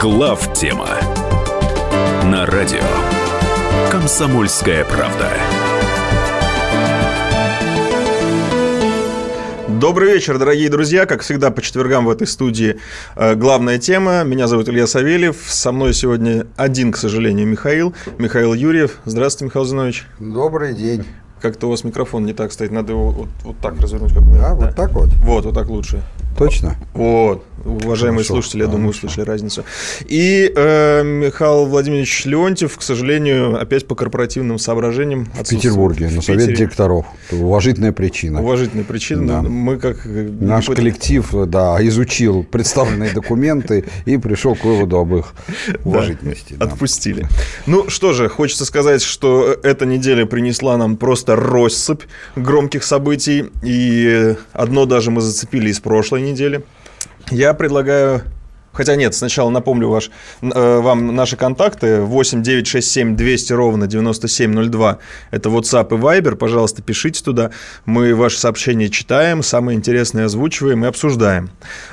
Глав тема на радио Комсомольская правда. Добрый вечер, дорогие друзья. Как всегда, по четвергам в этой студии э, главная тема. Меня зовут Илья Савельев. Со мной сегодня один, к сожалению, Михаил. Михаил Юрьев. Здравствуйте, Михаил Зинович. Добрый день. Как-то у вас микрофон не так стоит. Надо его вот, вот так развернуть, как у меня. А, да? вот так вот? Вот, вот так лучше. Точно? Вот. Уважаемые Хорошо. слушатели, я думаю, услышали разницу. И э, Михаил Владимирович Леонтьев, к сожалению, опять по корпоративным соображениям. В Петербурге, на совет директоров. Это уважительная причина. Уважительная причина. Да. Мы как... Наш не коллектив, да, изучил представленные документы и пришел к выводу об их уважительности. Да. Отпустили. Ну что же, хочется сказать, что эта неделя принесла нам просто россыпь громких событий. И одно даже мы зацепили из прошлой недели. Я предлагаю Хотя нет, сначала напомню ваш, э, вам наши контакты 8 9 6 7 200 ровно 9702. Это WhatsApp и Viber. Пожалуйста, пишите туда. Мы ваши сообщения читаем, самые интересные озвучиваем и обсуждаем.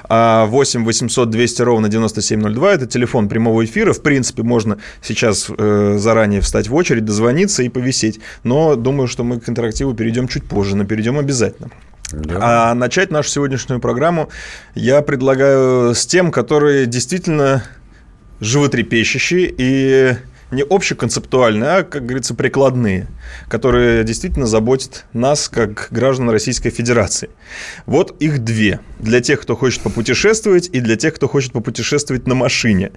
А 8 800 200 ровно 9702 – это телефон прямого эфира. В принципе, можно сейчас э, заранее встать в очередь, дозвониться и повисеть. Но думаю, что мы к интерактиву перейдем чуть позже, но перейдем обязательно. Да. А начать нашу сегодняшнюю программу я предлагаю с тем, которые действительно животрепещущие и не общеконцептуальные, а, как говорится, прикладные, которые действительно заботят нас, как граждан Российской Федерации. Вот их две. Для тех, кто хочет попутешествовать, и для тех, кто хочет попутешествовать на машине.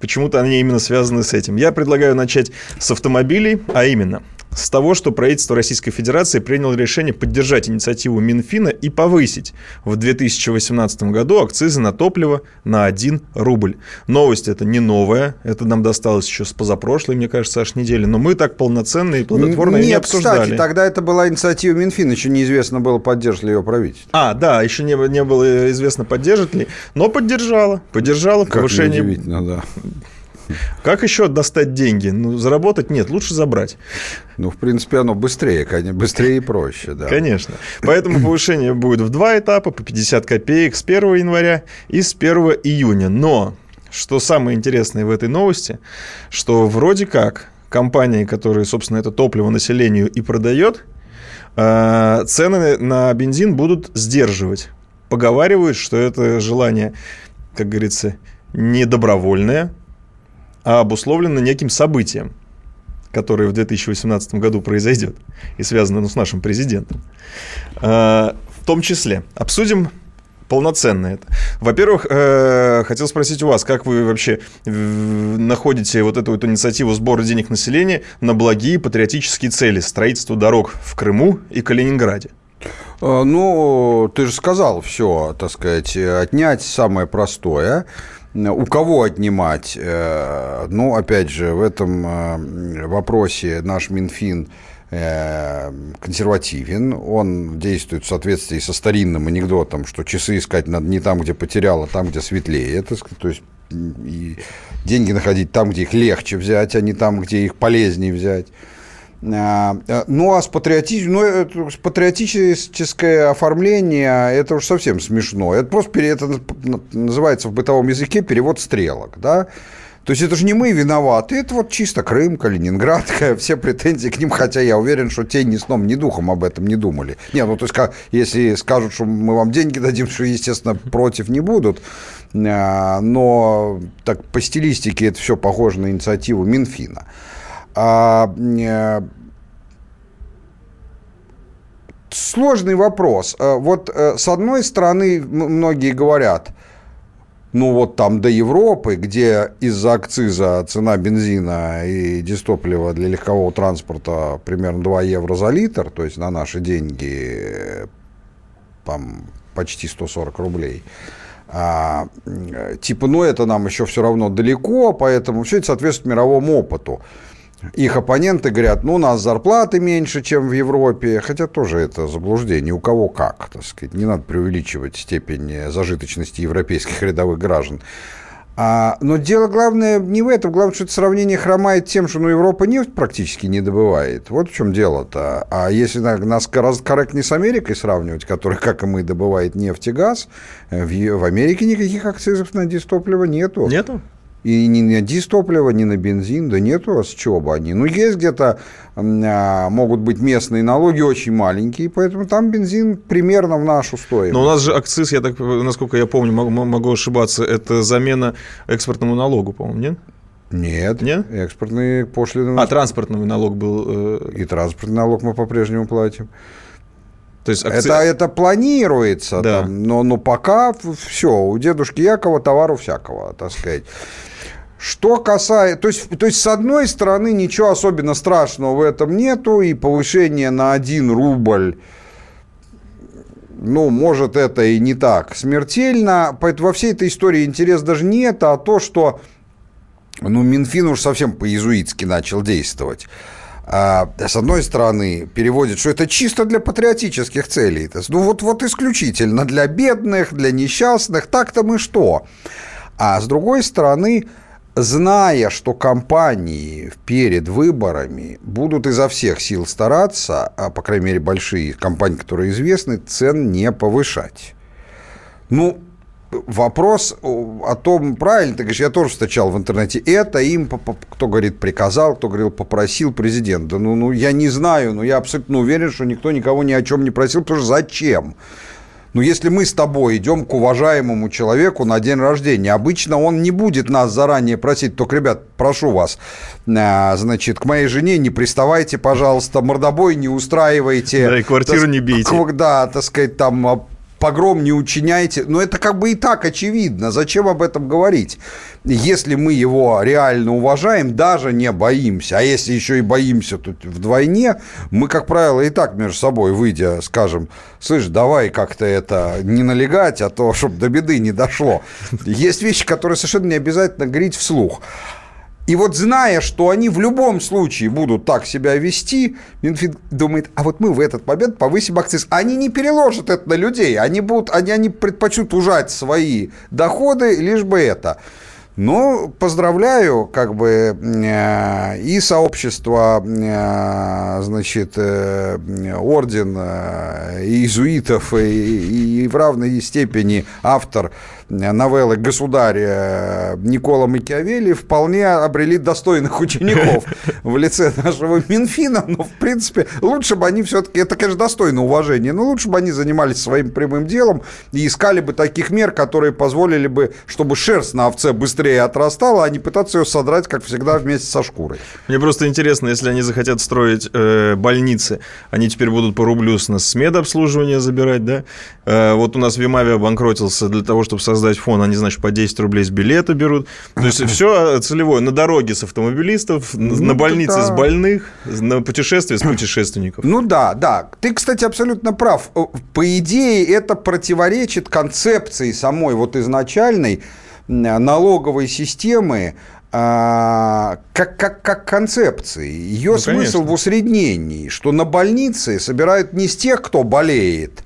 Почему-то они именно связаны с этим. Я предлагаю начать с автомобилей, а именно – с того, что правительство Российской Федерации приняло решение поддержать инициативу Минфина и повысить в 2018 году акцизы на топливо на 1 рубль. Новость это не новая, это нам досталось еще с позапрошлой, мне кажется, аж недели, но мы так полноценно и плодотворно Нет, не обсуждали. кстати, тогда это была инициатива Минфина, еще неизвестно было, поддержит ли ее правительство. А, да, еще не, не было известно, поддержит ли, но поддержала, поддержала как повышение... да. Как еще достать деньги? Ну, заработать нет, лучше забрать. Ну, в принципе, оно быстрее, конечно, быстрее и проще, да. Конечно. Поэтому повышение будет в два этапа, по 50 копеек с 1 января и с 1 июня. Но, что самое интересное в этой новости, что вроде как компании, которые, собственно, это топливо населению и продает, э, цены на бензин будут сдерживать. Поговаривают, что это желание, как говорится, не добровольное, а обусловлено неким событием, которое в 2018 году произойдет и связано ну, с нашим президентом. А, в том числе обсудим полноценно это. Во-первых, э, хотел спросить у вас, как вы вообще находите вот эту вот инициативу сбора денег населения на благие патриотические цели строительства дорог в Крыму и Калининграде? А, ну, ты же сказал все, так сказать, отнять самое простое – у кого отнимать? Э, ну, опять же, в этом э, вопросе наш Минфин э, консервативен, он действует в соответствии со старинным анекдотом, что часы искать надо не там, где потерял, а там, где светлее. Это, то есть и деньги находить там, где их легче взять, а не там, где их полезнее взять. А, э, ну, а с, патриотизм, ну, с патриотическое оформление, это уж совсем смешно. Это просто это называется в бытовом языке перевод стрелок, да? То есть это же не мы виноваты, это вот чисто Крым, Калининград, все претензии к ним, хотя я уверен, что те ни сном, ни духом об этом не думали. Не, ну то есть если скажут, что мы вам деньги дадим, что, естественно, против не будут, а, но так по стилистике это все похоже на инициативу Минфина. А, э, сложный вопрос. А, вот э, с одной стороны, многие говорят, ну вот там до Европы, где из-за акциза цена бензина и дистоплива для легкового транспорта примерно 2 евро за литр, то есть на наши деньги там почти 140 рублей, а, типа, ну это нам еще все равно далеко, поэтому все это соответствует мировому опыту их оппоненты говорят, ну, у нас зарплаты меньше, чем в Европе, хотя тоже это заблуждение, у кого как, так сказать, не надо преувеличивать степень зажиточности европейских рядовых граждан. А, но дело главное не в этом. Главное, что это сравнение хромает тем, что ну, Европа нефть практически не добывает. Вот в чем дело-то. А если нас корректнее с Америкой сравнивать, которая, как и мы, добывает нефть и газ, в, в Америке никаких акцизов на дистопливо нету. Нету? И ни на дистопливо, ни на бензин, да нету, а с чего бы они. Ну, есть где-то, а, могут быть местные налоги очень маленькие, поэтому там бензин примерно в нашу стоимость. Но у нас же акциз, я так, насколько я помню, могу, могу ошибаться, это замена экспортному налогу, по-моему, нет? Нет, Нет? экспортные пошлины. А, транспортный налог был. Э... И транспортный налог мы по-прежнему платим. То есть акци... это, это планируется, да. там, но, но пока все, у дедушки Якова товару всякого, так сказать. Что касается, то есть, то есть, с одной стороны, ничего особенно страшного в этом нету, и повышение на 1 рубль, ну, может, это и не так смертельно. Поэтому во всей этой истории интерес даже не это, а то, что, ну, Минфин уж совсем по-иезуитски начал действовать. А, с одной стороны, переводит, что это чисто для патриотических целей. Ну, вот, вот исключительно для бедных, для несчастных, так-то мы что? А с другой стороны, зная, что компании перед выборами будут изо всех сил стараться, а, по крайней мере, большие компании, которые известны, цен не повышать. Ну, вопрос о том, правильно ты говоришь, я тоже встречал в интернете, это им, кто говорит, приказал, кто говорил, попросил президент. Да ну, ну я не знаю, но я абсолютно уверен, что никто никого ни о чем не просил, потому что зачем? Но если мы с тобой идем к уважаемому человеку на день рождения, обычно он не будет нас заранее просить, только, ребят, прошу вас, а, значит, к моей жене не приставайте, пожалуйста, мордобой не устраивайте. Да, и квартиру так, не бейте. Да, так сказать, там а, погром не учиняйте. Но это как бы и так очевидно. Зачем об этом говорить? Если мы его реально уважаем, даже не боимся, а если еще и боимся тут вдвойне, мы, как правило, и так между собой, выйдя, скажем, слышь, давай как-то это не налегать, а то, чтобы до беды не дошло. Есть вещи, которые совершенно не обязательно говорить вслух. И вот зная, что они в любом случае будут так себя вести, Минфин думает, а вот мы в этот момент повысим акциз. Они не переложат это на людей, они, будут, они, они предпочтут ужать свои доходы, лишь бы это. Ну, поздравляю, как бы, э, и сообщество, э, значит, э, орден иезуитов, и, и в равной степени автор новеллы «Государь» Никола Макиавелли вполне обрели достойных учеников в лице нашего Минфина, но, в принципе, лучше бы они все-таки, это, конечно, достойно уважения, но лучше бы они занимались своим прямым делом и искали бы таких мер, которые позволили бы, чтобы шерсть на овце быстрее отрастала, а не пытаться ее содрать, как всегда, вместе со шкурой. Мне просто интересно, если они захотят строить э, больницы, они теперь будут по рублю с нас с медобслуживания забирать, да? Э, вот у нас Вимавия обанкротился для того, чтобы создать создать фон, они, значит, по 10 рублей с билета берут. То есть все целевое. На дороге с автомобилистов, ну, на больнице да. с больных, на путешествие с путешественников. Ну да, да. Ты, кстати, абсолютно прав. По идее, это противоречит концепции самой вот изначальной налоговой системы, а, как, как, как концепции. Ее ну, смысл конечно. в усреднении, что на больнице собирают не с тех, кто болеет,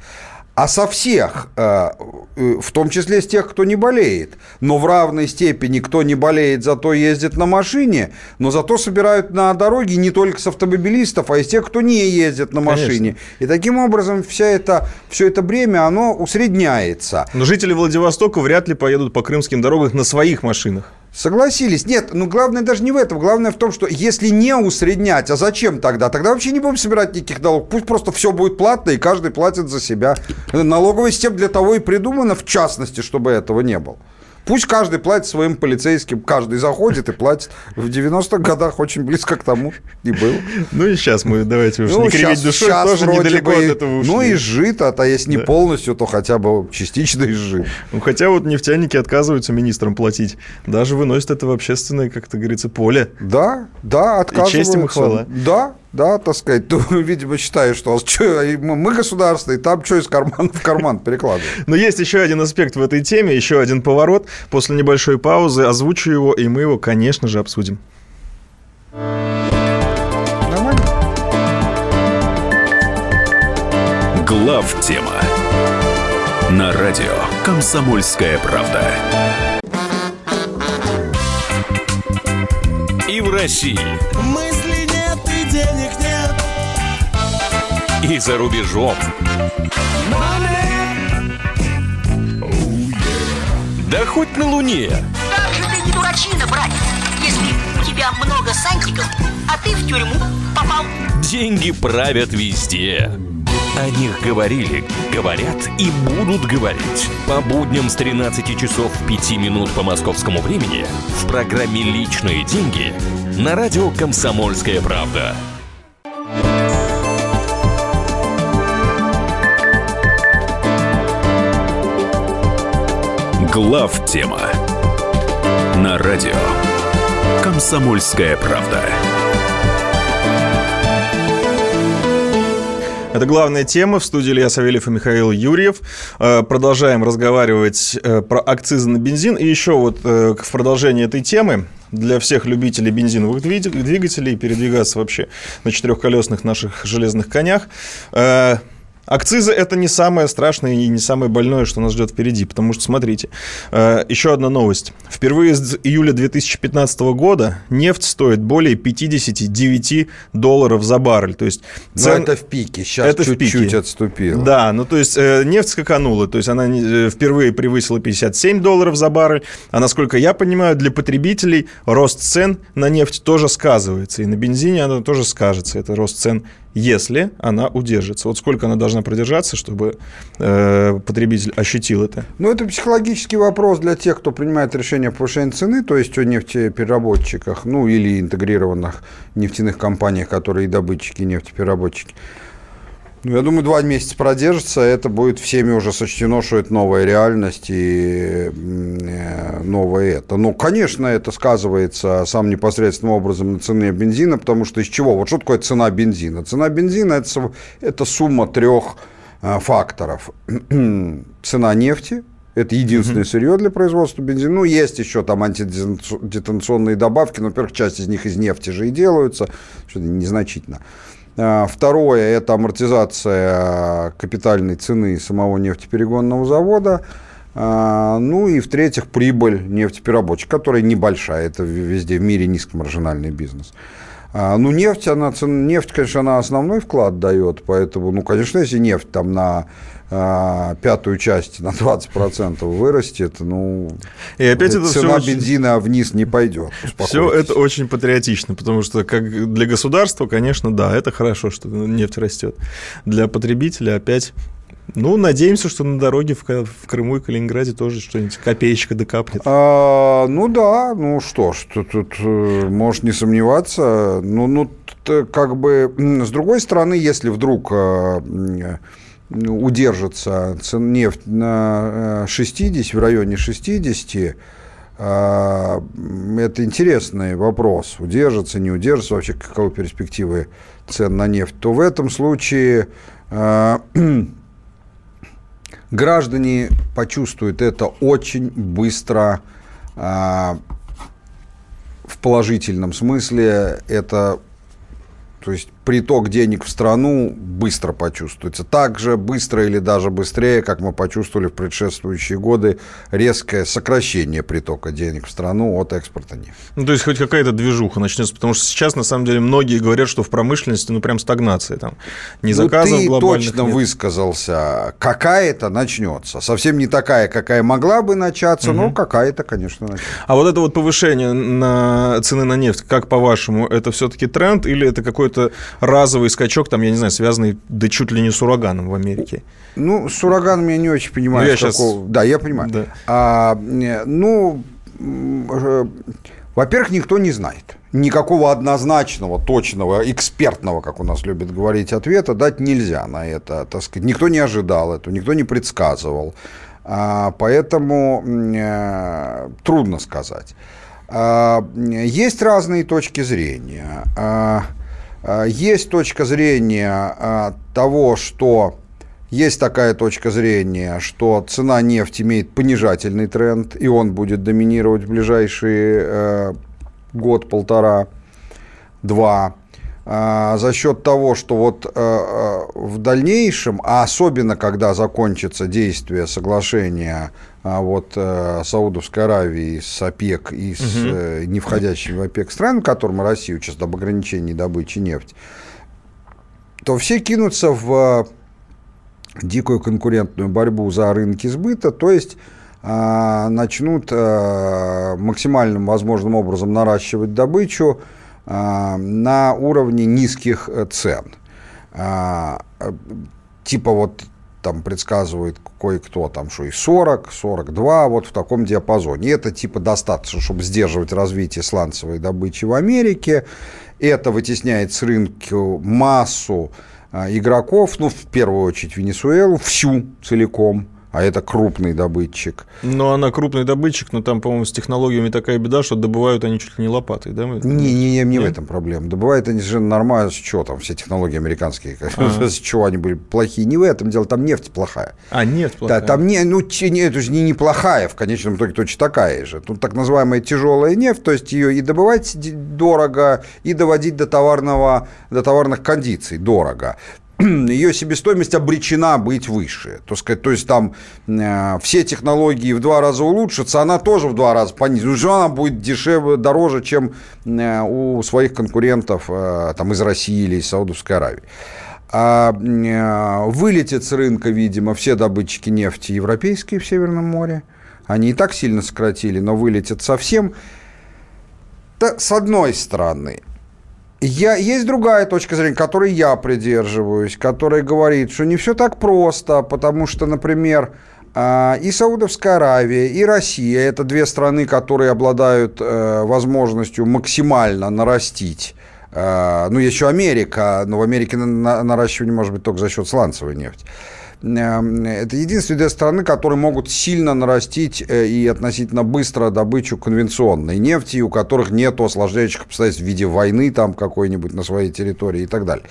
а со всех, э, э, в том числе с тех, кто не болеет. Но в равной степени, кто не болеет, зато ездит на машине, но зато собирают на дороге не только с автомобилистов, а из тех, кто не ездит на машине. Конечно. И таким образом вся это, все это бремя, оно усредняется. Но жители Владивостока вряд ли поедут по крымским дорогам на своих машинах. Согласились. Нет, ну главное даже не в этом. Главное в том, что если не усреднять, а зачем тогда? Тогда вообще не будем собирать никаких налогов. Пусть просто все будет платно, и каждый платит за себя. Налоговая система для того и придумана, в частности, чтобы этого не было. Пусть каждый платит своим полицейским, каждый заходит и платит. В 90-х годах очень близко к тому и был. Ну и сейчас мы, давайте уж ну, не кривить сейчас, душой, сейчас тоже недалеко бы, от этого ушли. Ну и жито, а если не да. полностью, то хотя бы частично изжит. Ну хотя вот нефтяники отказываются министрам платить. Даже выносят это в общественное, как то говорится, поле. Да, да, отказываются. И честь им и хвала. Да, да, так сказать, то, видимо, считаешь, что мы государство, и там что из кармана в карман перекладываем. Но есть еще один аспект в этой теме, еще один поворот. После небольшой паузы озвучу его, и мы его, конечно же, обсудим. Нормально. Глав тема на радио «Комсомольская правда». России. Мысли И за рубежом. Да хоть на Луне. Как же ты не дурачина, братец, если у тебя много сантиков, а ты в тюрьму попал. Деньги правят везде. О них говорили, говорят и будут говорить. По будням с 13 часов 5 минут по московскому времени в программе «Личные деньги» на радио «Комсомольская правда». Глав тема на радио «Комсомольская правда». Это главная тема. В студии Илья Савельев и Михаил Юрьев. Э, продолжаем разговаривать э, про акцизы на бензин. И еще вот э, в продолжении этой темы для всех любителей бензиновых двигателей передвигаться вообще на четырехколесных наших железных конях. Акцизы – это не самое страшное и не самое больное, что нас ждет впереди. Потому что, смотрите, э, еще одна новость. Впервые с июля 2015 года нефть стоит более 59 долларов за баррель. То есть цен... Но это в пике, сейчас это чуть-чуть отступило. Да, ну то есть э, нефть скаканула. То есть она э, впервые превысила 57 долларов за баррель. А насколько я понимаю, для потребителей рост цен на нефть тоже сказывается. И на бензине она тоже скажется. Это рост цен если она удержится. Вот сколько она должна продержаться, чтобы э, потребитель ощутил это? Ну, это психологический вопрос для тех, кто принимает решение о повышении цены, то есть о нефтепереработчиках, ну, или интегрированных нефтяных компаниях, которые и добытчики, и нефтепереработчики. Ну, я думаю, два месяца продержится, это будет всеми уже сочтено, что это новая реальность и э, новое это. Ну, конечно, это сказывается сам непосредственным образом на цене бензина, потому что из чего? Вот что такое цена бензина? Цена бензина это, – это сумма трех э, факторов. цена нефти, это единственное сырье для производства бензина. Ну, есть еще там антидетонационные добавки, но, во-первых, часть из них из нефти же и делаются, что то незначительно. А, второе – это амортизация капитальной цены самого нефтеперегонного завода. А, ну и в-третьих, прибыль нефтепереработчика, которая небольшая. Это везде в мире низкомаржинальный бизнес. А, ну, нефть, она, нефть, конечно, она основной вклад дает, поэтому, ну, конечно, если нефть там на а, пятую часть на 20% вырастет, ну, и опять это цена все бензина очень... вниз не пойдет. Все это очень патриотично, потому что как для государства, конечно, да, это хорошо, что нефть растет. Для потребителя опять ну, надеемся, что на дороге в, в Крыму и Калининграде тоже что-нибудь копеечка докапнет. А, ну да, ну что ж, тут, тут э, можешь не сомневаться. Ну, ну, как бы, с другой стороны, если вдруг э, удержится нефть на 60, э, в районе 60, это интересный вопрос. Удержится, не удержится, вообще каковы перспективы цен на нефть, то в этом случае граждане почувствуют это очень быстро в положительном смысле. Это то есть приток денег в страну быстро почувствуется. Так же быстро или даже быстрее, как мы почувствовали в предшествующие годы, резкое сокращение притока денег в страну от экспорта нефти. Ну, то есть хоть какая-то движуха начнется, потому что сейчас, на самом деле, многие говорят, что в промышленности, ну, прям стагнация там. Не заказов ну, ты точно нет. высказался. Какая-то начнется. Совсем не такая, какая могла бы начаться, угу. но какая-то, конечно, начнется. А вот это вот повышение на цены на нефть, как по-вашему, это все-таки тренд или это какой-то разовый скачок, там, я не знаю, связанный да чуть ли не с ураганом в Америке. Ну, с ураганом я не очень понимаю. Ну, я сейчас... Да, я понимаю. Да. А, ну, э, во-первых, никто не знает. Никакого однозначного, точного, экспертного, как у нас любят говорить, ответа дать нельзя на это. Так сказать. Никто не ожидал этого, никто не предсказывал. А, поэтому э, трудно сказать. А, есть разные точки зрения. А, есть точка зрения а, того, что есть такая точка зрения, что цена нефти имеет понижательный тренд, и он будет доминировать в ближайшие э, год, полтора, два. а, за счет того, что вот а, в дальнейшем, а особенно когда закончится действие соглашения вот Саудовской Аравии с ОПЕК и с угу. не входящими в ОПЕК стран, которым Россия участвует об ограничении добычи нефти, то все кинутся в дикую конкурентную борьбу за рынки сбыта, то есть начнут максимальным возможным образом наращивать добычу, а, на уровне низких э, цен. А, типа вот там предсказывает кое-кто, там, что и 40, 42, вот в таком диапазоне. Это типа достаточно, чтобы сдерживать развитие сланцевой добычи в Америке. Это вытесняет с рынка массу а, игроков, ну, в первую очередь Венесуэлу, всю целиком а это крупный добытчик. Ну, она крупный добытчик, но там, по-моему, с технологиями такая беда, что добывают они чуть ли не лопатой, да? Не, не, не, не в этом проблема. Добывают они же нормально, с чего там, все технологии американские, а. с чего они были плохие. Не в этом дело, там нефть плохая. А, нефть плохая. Да, там не, ну, не, это же не неплохая, в конечном итоге точно такая же. Тут так называемая тяжелая нефть, то есть ее и добывать дорого, и доводить до, товарного, до товарных кондиций дорого. ее себестоимость обречена быть выше. То, сказать, то есть там э, все технологии в два раза улучшатся, она тоже в два раза понизится. Уже она будет дешевле, дороже, чем э, у своих конкурентов э, там, из России или из Саудовской Аравии. А э, вылетят с рынка, видимо, все добытчики нефти европейские в Северном море. Они и так сильно сократили, но вылетят совсем. Да, с одной стороны, я, есть другая точка зрения, которой я придерживаюсь, которая говорит, что не все так просто, потому что, например, а, и Саудовская Аравия, и Россия – это две страны, которые обладают э, возможностью максимально нарастить э, ну, еще Америка, но в Америке наращивание может быть только за счет сланцевой нефти. Эм, это единственные две страны, которые могут сильно нарастить э, и относительно быстро добычу конвенционной нефти, у которых нет осложняющих обстоятельств в виде войны там какой-нибудь на своей территории и так далее.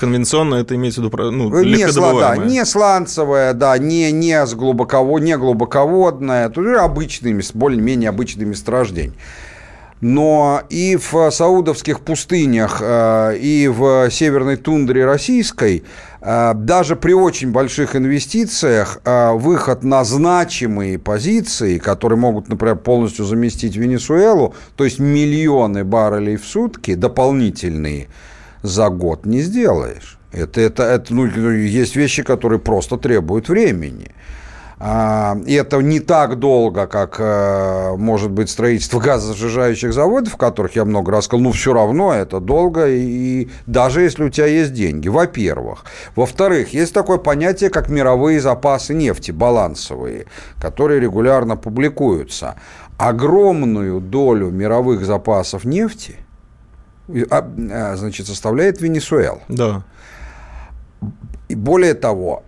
Конвенционная это имеется в виду ну, не, да, не сланцевая, да, не, не, с глубоково, не глубоководная, то есть обычными, более-менее обычными месторождениями. Но и в саудовских пустынях, э, и в северной тундре российской – Э, даже при очень больших инвестициях э, выход на значимые позиции, которые могут, например, полностью заместить Венесуэлу, то есть миллионы баррелей в сутки дополнительные, за год не сделаешь. Это, это, это ну, есть вещи, которые просто требуют времени. А, и это не так долго, как э, может быть строительство газосжижающих заводов, о которых я много раз сказал, но все равно это долго, и даже если у тебя есть деньги, во-первых. Во-вторых, есть такое понятие, как мировые запасы нефти, балансовые, которые регулярно публикуются. Огромную долю мировых запасов нефти а, а, значит, составляет Венесуэла. Да. И более того,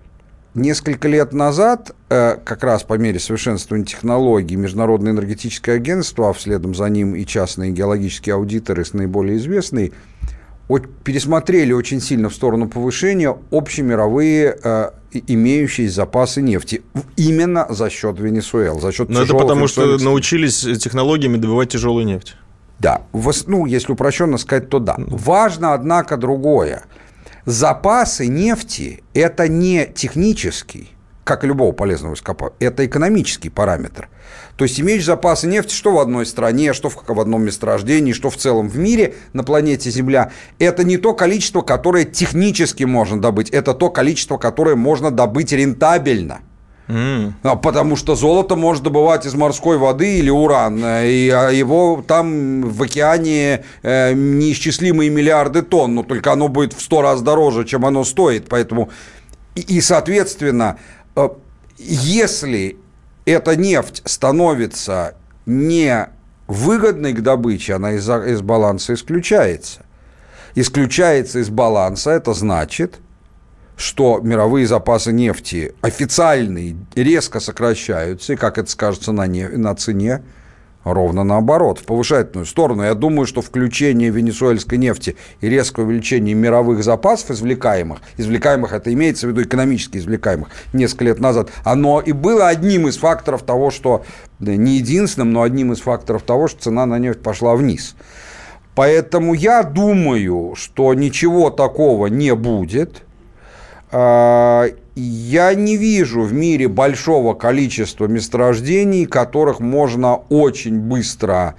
Несколько лет назад, э, как раз по мере совершенствования технологий, Международное энергетическое агентство, а вследом за ним и частные геологические аудиторы с наиболее известной, пересмотрели очень сильно в сторону повышения общемировые э, имеющие запасы нефти. Именно за счет Венесуэлы, за счет Но это потому, что научились технологиями добывать тяжелую нефть. Да, ну, если упрощенно сказать, то да. Важно, однако, другое – Запасы нефти – это не технический, как и любого полезного ископаемого, это экономический параметр. То есть имеешь запасы нефти, что в одной стране, что в, в одном месторождении, что в целом в мире на планете Земля, это не то количество, которое технически можно добыть, это то количество, которое можно добыть рентабельно. Mm. Потому что золото можно добывать из морской воды или уран, и а, его там в океане э, неисчислимые миллиарды тонн, но только оно будет в сто раз дороже, чем оно стоит. Поэтому и, и соответственно, э, если эта нефть становится не выгодной к добыче, она из, из баланса исключается. Исключается из баланса, это значит – что мировые запасы нефти официальные резко сокращаются, и как это скажется на, не, на цене, ровно наоборот, в повышательную сторону. Я думаю, что включение венесуэльской нефти и резкое увеличение мировых запасов извлекаемых, извлекаемых, это имеется в виду экономически извлекаемых, несколько лет назад, оно и было одним из факторов того, что, не единственным, но одним из факторов того, что цена на нефть пошла вниз. Поэтому я думаю, что ничего такого не будет. А, Я не вижу в мире большого количества месторождений, которых можно очень быстро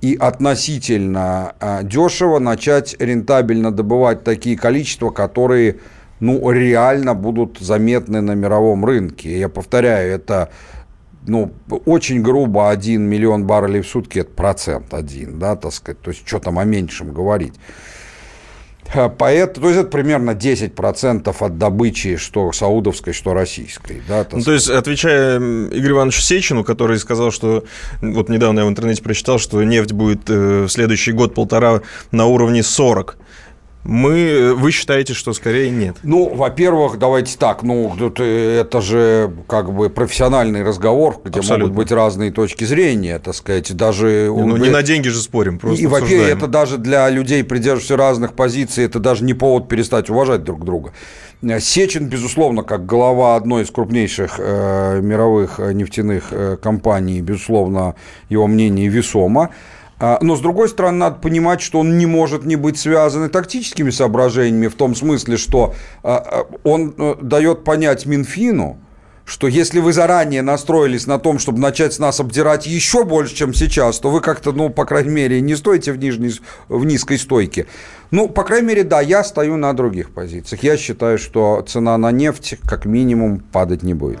и относительно а, дешево начать рентабельно добывать такие количества, которые ну, реально будут заметны на мировом рынке. Я повторяю, это ну, очень грубо 1 миллион баррелей в сутки, это процент один, да, так сказать, то есть что там о меньшем говорить. А, Поэтому, то есть это примерно 10% от добычи что саудовской, что российской. Да, Ну, то есть, отвечая Игорю Ивановичу Сечину, который сказал, что вот недавно я в интернете прочитал, что нефть будет э, в следующий год-полтора на уровне 40. Мы, э, вы считаете, что скорее нет? Ну, во-первых, давайте так, ну, э, это же как бы профессиональный разговор, где Абсолютно. могут быть разные точки зрения, так сказать, даже... Ну, не на деньги же спорим, просто И, во-первых, обсуждаем. это даже для людей, придерживающихся разных позиций, это даже не повод перестать уважать друг друга. Сечин, безусловно, как глава одной из крупнейших э, мировых э, нефтяных э, компаний, безусловно, его мнение весомо. А, Но, с другой стороны, надо понимать, что он не может не быть связан и тактическими соображениями, в том смысле, что а, а, он э, дает понять Минфину, что если вы заранее настроились на том, чтобы начать нас обдирать еще больше, чем сейчас, то вы как-то, ну, по крайней мере, не стоите в, нижней, в низкой стойке. Ну, по крайней мере, да, я стою на других позициях. Я считаю, что цена на нефть как минимум падать не будет.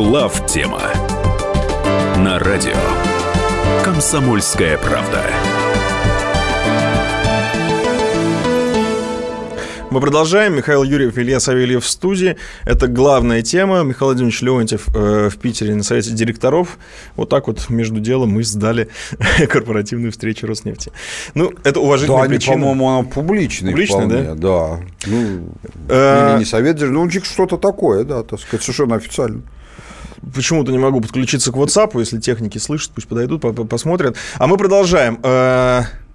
Глав тема на радио Комсомольская правда. Мы продолжаем. Михаил Юрьев, Илья Савельев в студии. Это главная тема. Михаил Владимирович Леонтьев э, в Питере на совете директоров. Вот так вот между делом мы сдали корпоративную встречу Роснефти. Ну, это Да, уважительная они, причина. по-моему, она публичный Публичный, вполне, да? Ну, или не совет, ну, что-то такое, да, так сказать, совершенно официально. Почему-то не могу подключиться к WhatsApp, если техники слышат, пусть подойдут, по- по- посмотрят. А мы продолжаем.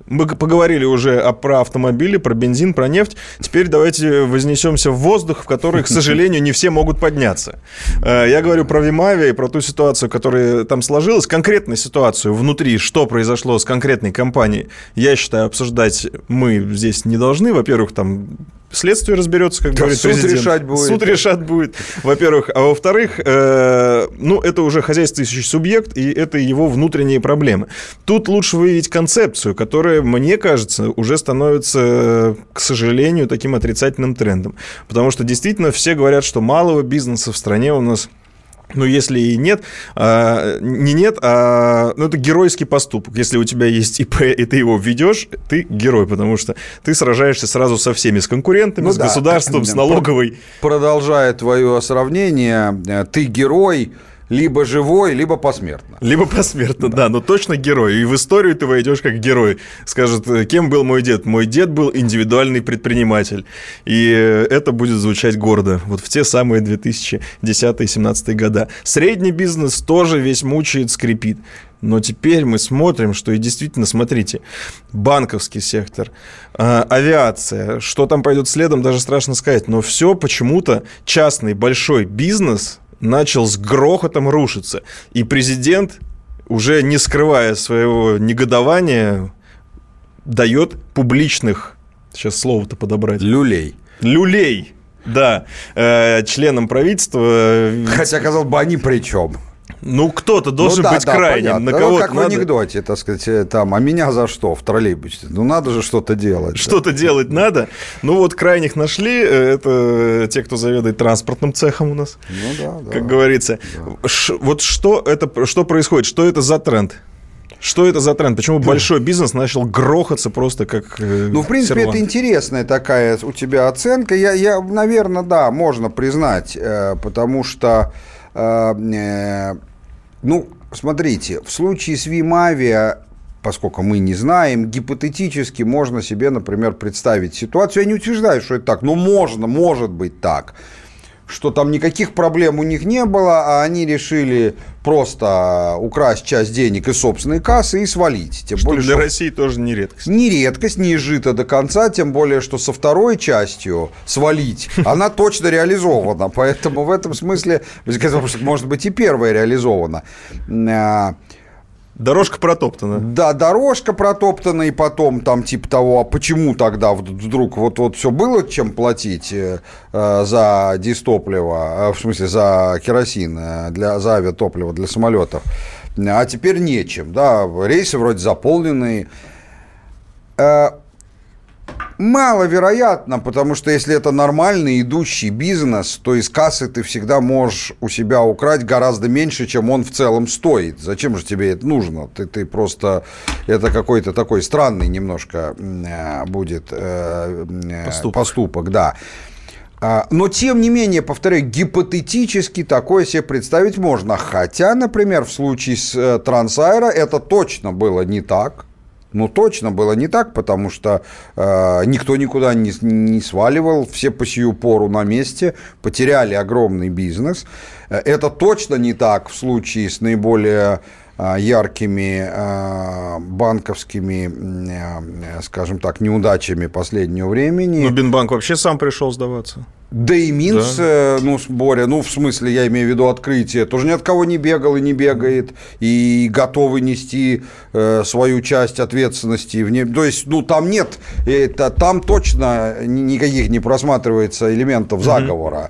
Мы поговорили уже о- про автомобили, про бензин, про нефть. Теперь давайте вознесемся в воздух, в который, к сожалению, не все могут подняться. Э, Я говорю про Вимавия и про ту ситуацию, которая там сложилась, конкретную ситуацию внутри, что произошло с конкретной компанией. Я считаю, обсуждать мы здесь не должны. Во-первых, там следствие разберется, как Да, говорит суд президент. решать будет. Суд решать будет, во-первых. А во-вторых, э, ну, это уже хозяйствующий субъект, и это его внутренние проблемы. Тут лучше выявить концепцию, которая, мне кажется, уже становится, к сожалению, таким отрицательным трендом. Потому что действительно все говорят, что малого бизнеса в стране у нас ну, если и нет, а, не нет, а ну, это геройский поступок. Если у тебя есть ИП, и ты его ведешь, ты герой, потому что ты сражаешься сразу со всеми, с конкурентами, Ну с да. государством, с налоговой. Продолжая твое сравнение, э, ты герой либо живой, либо посмертно. Либо посмертно, да. но точно герой. И в историю ты войдешь как герой. Скажет, э, кем был мой дед? Мой дед был индивидуальный предприниматель. И э, это будет звучать гордо. Вот в те самые 2010-2017 года. Средний бизнес тоже весь мучает, скрипит. Но теперь мы смотрим, что и действительно, смотрите, банковский сектор, э, авиация, что там пойдет следом, даже страшно сказать. Но все почему-то частный большой бизнес начал с грохотом рушиться. И президент, уже не скрывая своего негодования, дает публичных, сейчас слово-то подобрать, Люлей. люлей, да, э, членам правительства. э, Хотя, казалось бы, они при чем? Ну, кто-то должен Ну да, быть да, крайним. понятно. На Ну, кого как в анекдоте, так сказать, э, там, а меня за что в троллейбусе? Ну, надо же что-то делать. Что-то делать надо. Ну, вот крайних нашли. э, Это те, кто заведует транспортным цехом у нас, Ну, да, да. как говорится. Ш- вот что, это, что происходит? Что это за тренд? Что это за тренд? Почему большой бизнес начал грохаться просто как э, Ну, в принципе, сервант? это интересная такая у тебя оценка. Я, я наверное, да, можно признать, потому что э, ну, смотрите, в случае с Вимавиа поскольку мы не знаем, гипотетически можно себе, например, представить ситуацию, я не утверждаю, что это так, но можно, может быть так, что там никаких проблем у них не было, а они решили просто украсть часть денег из собственной кассы и свалить. Тем что более, для что России тоже не редкость. Не редкость, не изжита до конца, тем более, что со второй частью свалить, она точно реализована. Поэтому в этом смысле, может быть, и первая реализована. Дорожка протоптана. Да, дорожка протоптана, и потом там типа того, а почему тогда вдруг вот, вот все было чем платить э, за дистопливо, э, в смысле за керосин, э, для, за авиатопливо для самолетов, а теперь нечем, да, рейсы вроде заполненные. Э, Маловероятно, потому что если это нормальный идущий бизнес, то из кассы ты всегда можешь у себя украть гораздо меньше, чем он в целом стоит. Зачем же тебе это нужно? Ты, ты просто... Это какой-то такой странный немножко э, будет э, э, поступок. поступок, да. А, но, тем не менее, повторяю, гипотетически такое себе представить можно. Хотя, например, в случае с Трансайра это точно было не так. Ну, точно было не так, потому что э, никто никуда не, не сваливал, все по сию пору на месте, потеряли огромный бизнес. Э, это точно не так в случае с наиболее э, яркими э, банковскими, скажем так, неудачами последнего времени. Ну, Бинбанк вообще сам пришел сдаваться. Да и Минс, да. Э, ну, Боря, ну, в смысле, я имею в виду открытие, тоже ни от кого не бегал и не бегает, и готовы нести э, свою часть ответственности. Вне, то есть, ну, там нет, это, там точно никаких не просматривается элементов заговора.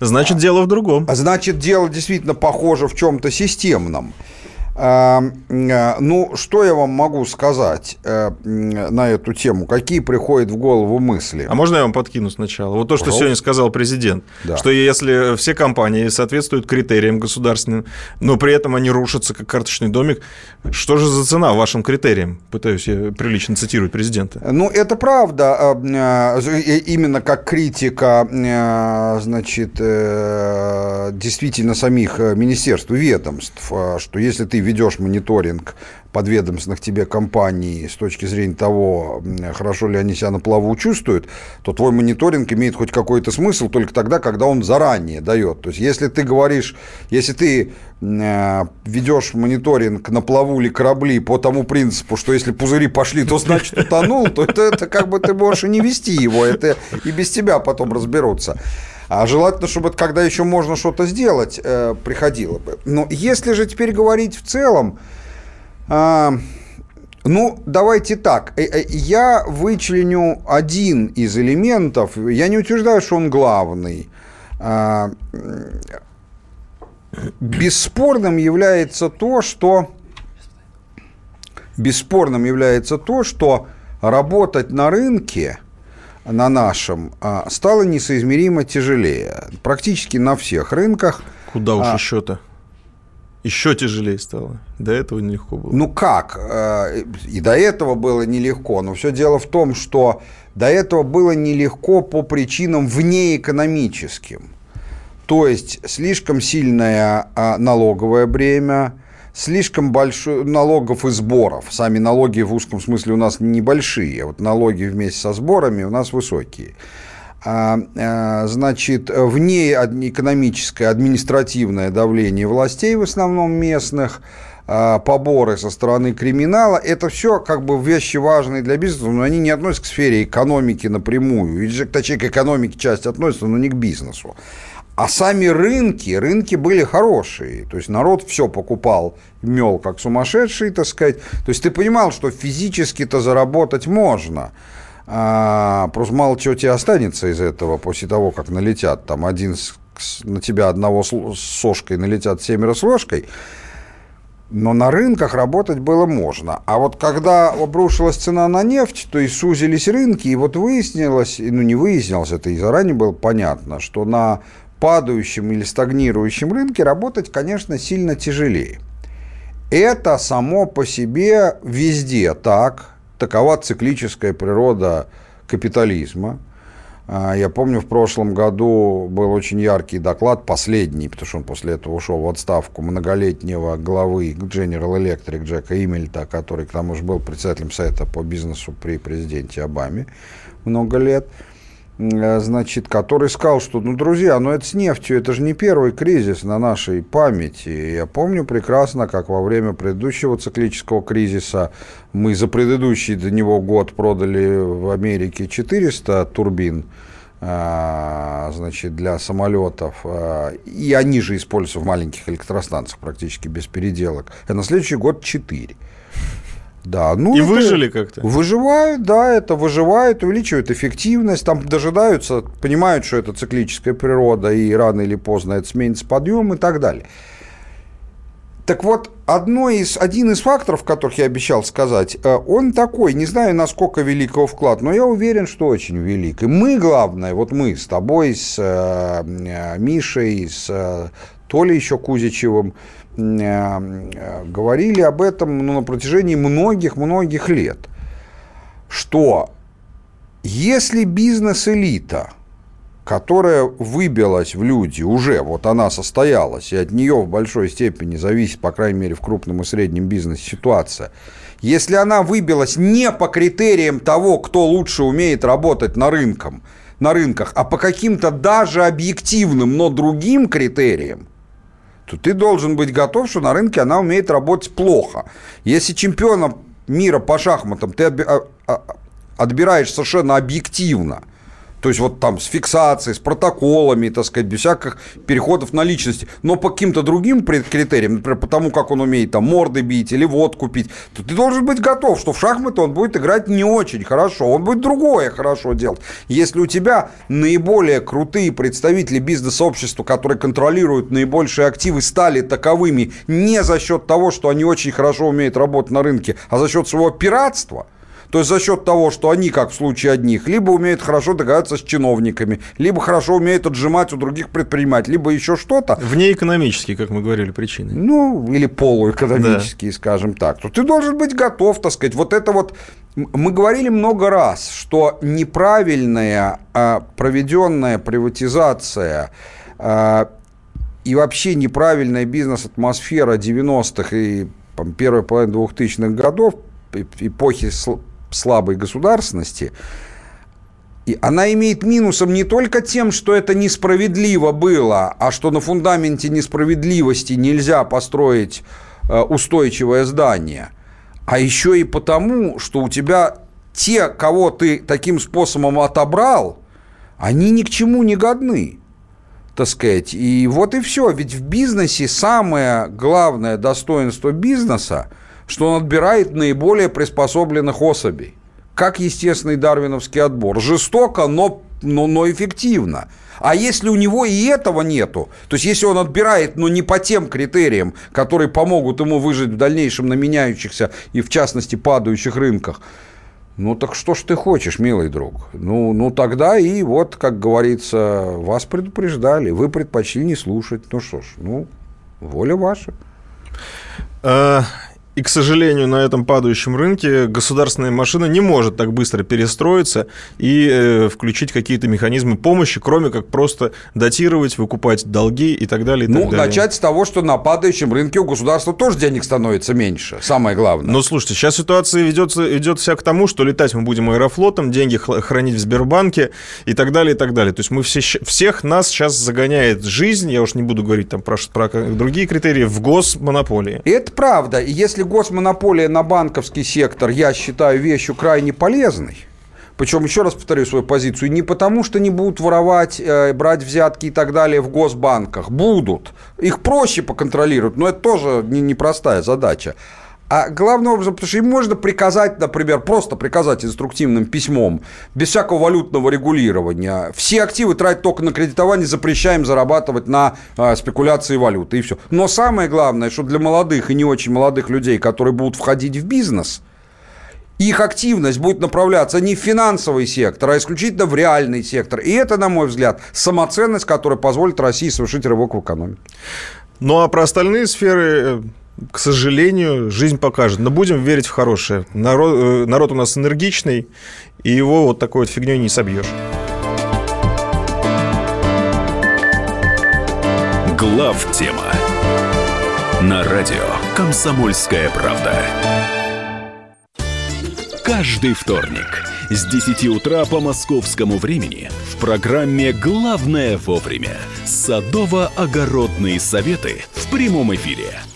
Значит, дело в другом. Значит, дело действительно похоже в чем-то системном. Э, ну, что я вам могу сказать э, на эту тему? Какие приходят в голову мысли? А можно я вам подкину сначала? Вот то, что Пожалуйста. сегодня сказал президент, да. что если все компании соответствуют критериям государственным, но при этом они рушатся как карточный домик, что же за цена вашим критериям? Пытаюсь я прилично цитировать президента. Ну, это правда. Э, именно как критика, значит, действительно самих министерств и ведомств, что если ты ведешь мониторинг подведомственных тебе компаний с точки зрения того, хорошо ли они себя на плаву чувствуют, то твой мониторинг имеет хоть какой-то смысл только тогда, когда он заранее дает. То есть, если ты говоришь, если ты э, ведешь мониторинг на плаву ли корабли по тому принципу, что если пузыри пошли, то значит утонул, то это, это как бы ты можешь и не вести его, это и без тебя потом разберутся. А желательно, чтобы когда еще можно что-то сделать, э, приходило бы. Но если же теперь говорить в целом, э, ну, давайте так. Э, э, я вычленю один из элементов. Я не утверждаю, что он главный. Э, бесспорным является то, что бесспорным является то, что работать на рынке – на нашем а, стало несоизмеримо тяжелее. Практически на всех рынках. Куда уж а, еще-то? Еще тяжелее стало. До этого нелегко было. Ну как? А, и до этого было нелегко. Но все дело в том, что до этого было нелегко по причинам внеэкономическим. То есть слишком сильное налоговое бремя, слишком большой налогов и сборов. Сами налоги в узком смысле у нас небольшие, вот налоги вместе со сборами у нас высокие. А, а, значит, вне экономическое, административное давление властей, в основном местных, а, поборы со стороны криминала, это все как бы вещи важные для бизнеса, но они не относятся к сфере экономики напрямую. Или, точнее, к экономике часть относится, но не к бизнесу. А сами рынки, рынки были хорошие. То есть народ все покупал, мел как сумасшедший, так сказать. То есть ты понимал, что физически-то заработать можно. А, просто мало чего тебе останется из этого после того, как налетят. Там один с, на тебя одного с сошкой налетят семеро с ложкой. Но на рынках работать было можно. А вот когда обрушилась цена на нефть, то и сузились рынки, и вот выяснилось, ну не выяснилось, это и заранее было понятно, что на падающем или стагнирующем рынке работать, конечно, сильно тяжелее. Это само по себе везде так, такова циклическая природа капитализма. А, Я помню, в прошлом году был очень яркий доклад, последний, потому что он после этого ушел в отставку, многолетнего главы General Electric Джека Имельта, который к тому же был председателем совета по бизнесу при президенте Обаме много лет, значит, который сказал, что, ну, друзья, ну, это с нефтью, это же не первый кризис на нашей памяти. Я помню прекрасно, как во время предыдущего циклического кризиса мы за предыдущий до него год продали в Америке 400 турбин, а, значит, для самолетов, а, и они же используются в маленьких электростанциях практически без переделок, а на следующий год 4. Да, ну И выжили как-то? Выживают, да, это выживает, увеличивает эффективность, там дожидаются, понимают, что это циклическая природа, и рано или поздно это сменится подъем и так далее. Так вот, одно из, один из факторов, которых я обещал сказать, э, он такой, не знаю, насколько велик его вклад, но я уверен, что очень велик. И мы, главное, вот мы с тобой, с э, э, Мишей, с э, Толей еще Кузичевым, э, э, говорили об этом ну, на протяжении многих-многих лет, что если бизнес-элита, которая выбилась в люди уже, вот она состоялась, и от нее в большой степени зависит, по крайней мере, в крупном и среднем бизнесе ситуация, если она выбилась не по критериям того, кто лучше умеет работать на, рынком, на рынках, а по каким-то даже объективным, но другим критериям, то ты должен быть готов, что на рынке она умеет работать плохо. Если чемпиона мира по шахматам ты а- а- отбираешь совершенно объективно, то есть вот там с фиксацией, с протоколами, так сказать, без всяких переходов на личности, но по каким-то другим критериям, например, по тому, как он умеет там морды бить или водку пить, то ты должен быть готов, что в шахматы он будет играть не очень хорошо, он будет другое хорошо делать. Если у тебя наиболее крутые представители бизнес-общества, которые контролируют наибольшие активы, стали таковыми не за счет того, что они очень хорошо умеют работать на рынке, а за счет своего пиратства – то есть за счет того, что они, как в случае одних, либо умеют хорошо договариваться с чиновниками, либо хорошо умеют отжимать у других предпринимателей, либо еще что-то, Вне экономические, как мы говорили, причины. ну, или полуэкономические, скажем так, то ты должен быть готов, так сказать. Вот это вот... Мы говорили много раз, что неправильная а, проведенная приватизация а, и вообще неправильная бизнес-атмосфера 90-х и там, первой половины 2000-х годов, эпохи слабой государственности, и она имеет минусом не только тем, что это несправедливо было, а что на фундаменте несправедливости нельзя построить э, устойчивое здание, а еще и потому, что у тебя те, кого ты таким способом отобрал, они ни к чему не годны так сказать. И вот и все. Ведь в бизнесе самое главное достоинство бизнеса, что он отбирает наиболее приспособленных особей. Как естественный дарвиновский отбор. Жестоко, но, но, но эффективно. А если у него и этого нету, то есть если он отбирает, но не по тем критериям, которые помогут ему выжить в дальнейшем на меняющихся и, в частности, падающих рынках, ну так что ж ты хочешь, милый друг? Ну, ну тогда и вот, как говорится, вас предупреждали, вы предпочли не слушать. Ну что ж, ну, воля ваша. И, к сожалению, на этом падающем рынке государственная машина не может так быстро перестроиться и э, включить какие-то механизмы помощи, кроме как просто датировать, выкупать долги и так далее. И Ну, так далее. начать с того, что на падающем рынке у государства тоже денег становится меньше. Самое главное. Но слушайте, сейчас ситуация ведется, идет вся к тому, что летать мы будем аэрофлотом, деньги хранить в Сбербанке и так далее, и так далее. То есть мы все, всех нас сейчас загоняет жизнь, я уж не буду говорить там про, про другие критерии, в госмонополии. И это правда. И если госмонополия на банковский сектор, я считаю вещью крайне полезной, причем, еще раз повторю свою позицию, не потому, что не будут воровать, э, брать взятки и так далее в госбанках. Будут. Их проще поконтролировать, но это тоже не- непростая задача. А главным образом, потому что им можно приказать, например, просто приказать инструктивным письмом, без всякого валютного регулирования. Все активы тратить только на кредитование, запрещаем зарабатывать на э, спекуляции валюты и все. Но самое главное, что для молодых и не очень молодых людей, которые будут входить в бизнес, их активность будет направляться не в финансовый сектор, а исключительно в реальный сектор. И это, на мой взгляд, самоценность, которая позволит России совершить рывок в экономике. Ну а про остальные сферы, э, к сожалению, жизнь покажет. Но будем верить в хорошее. Народ, э, народ у нас энергичный, и его вот такой вот фигней не собьешь. Глав тема на радио Комсомольская правда. Каждый вторник с 10 утра по московскому времени в программе «Главное вовремя» садово-огородные советы в прямом эфире –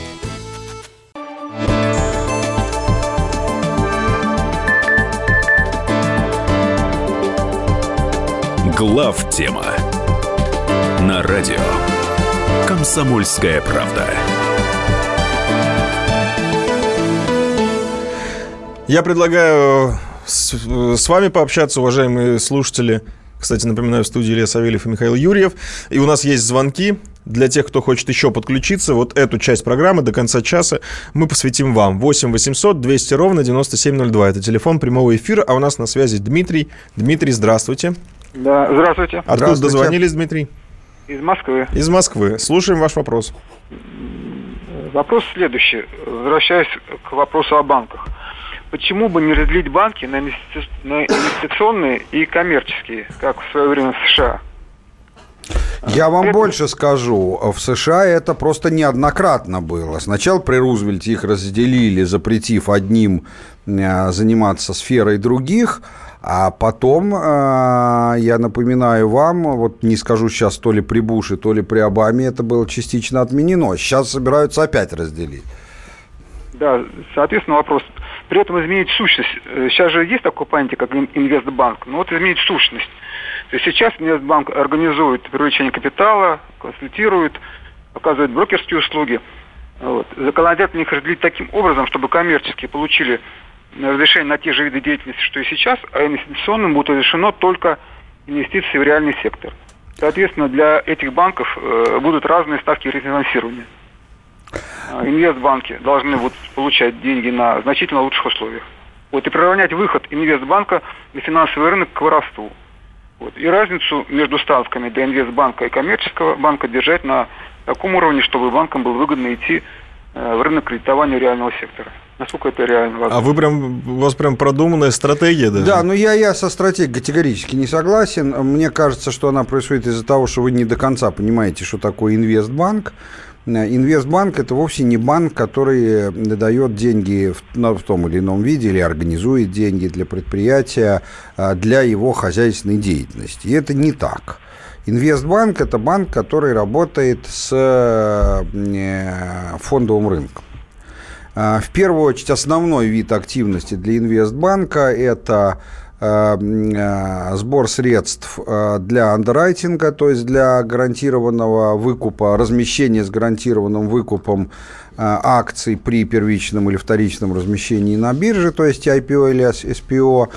Глав тема на радио «Комсомольская правда». Я предлагаю с, с вами пообщаться, уважаемые слушатели. Кстати, напоминаю, в студии Илья Савельев и Михаил Юрьев. И у нас есть звонки. Для тех, кто хочет еще подключиться, вот эту часть программы до конца часа мы посвятим вам. 8 800 200 ровно 9702. Это телефон прямого эфира, а у нас на связи Дмитрий. Дмитрий, здравствуйте. Да, здравствуйте. Откуда Здравствуйте. дозвонились, Дмитрий? Из Москвы. Из Москвы. Слушаем ваш вопрос. Вопрос следующий. Возвращаясь к вопросу о банках. Почему бы не разделить банки на, инвести- на инвестиционные и коммерческие, как в свое время в США? Я вам Это- больше скажу. В США это просто неоднократно было. Сначала при Рузвельте их разделили, запретив одним э, заниматься сферой других, а потом, э, я напоминаю вам, вот не скажу сейчас то ли при Буше, то ли при Обаме, это было частично отменено. Сейчас собираются опять разделить. Да, соответственно, вопрос. При этом изменить сущность. Э, Сейчас же есть такое понятие, как ин- инвестбанк. Но вот изменить сущность. То есть сейчас инвестбанк организует привлечение капитала, консультирует, оказывает брокерские услуги. Вот. Законодательно их разделить таким образом, чтобы коммерческие получили разрешение на те же виды деятельности, что и сейчас, а инвестиционным будет разрешено только инвестиции в реальный сектор. Соответственно, для этих банков э, будут разные ставки рефинансирования. А, Инвестбанки должны будут получать деньги на значительно лучших условиях. Вот, и приравнять выход инвестбанка на финансовый рынок к воровству. Вот, и разницу между ставками для инвестбанка и коммерческого банка держать на таком уровне, чтобы банкам было выгодно идти э, в рынок кредитования реального сектора. Насколько это реально возможно? А вы прям, у вас прям продуманная стратегия даже. Да, но я, я со стратегией категорически не согласен. Мне кажется, что она происходит из-за того, что вы не до конца понимаете, что такое инвестбанк. Э, Инвестбанк – это вовсе не банк, который э, дает деньги в, на- в том или ином виде или организует деньги для предприятия э, для его хозяйственной деятельности. И это не так. Инвестбанк – это банк, который работает с фондовым рынком. А, В первую очередь основной вид активности для инвестбанка – это м, э, сбор средств для андеррайтинга, то есть для гарантированного выкупа, размещения с гарантированным выкупом акций при первичном или вторичном размещении на бирже, то есть IPO или SPO, а,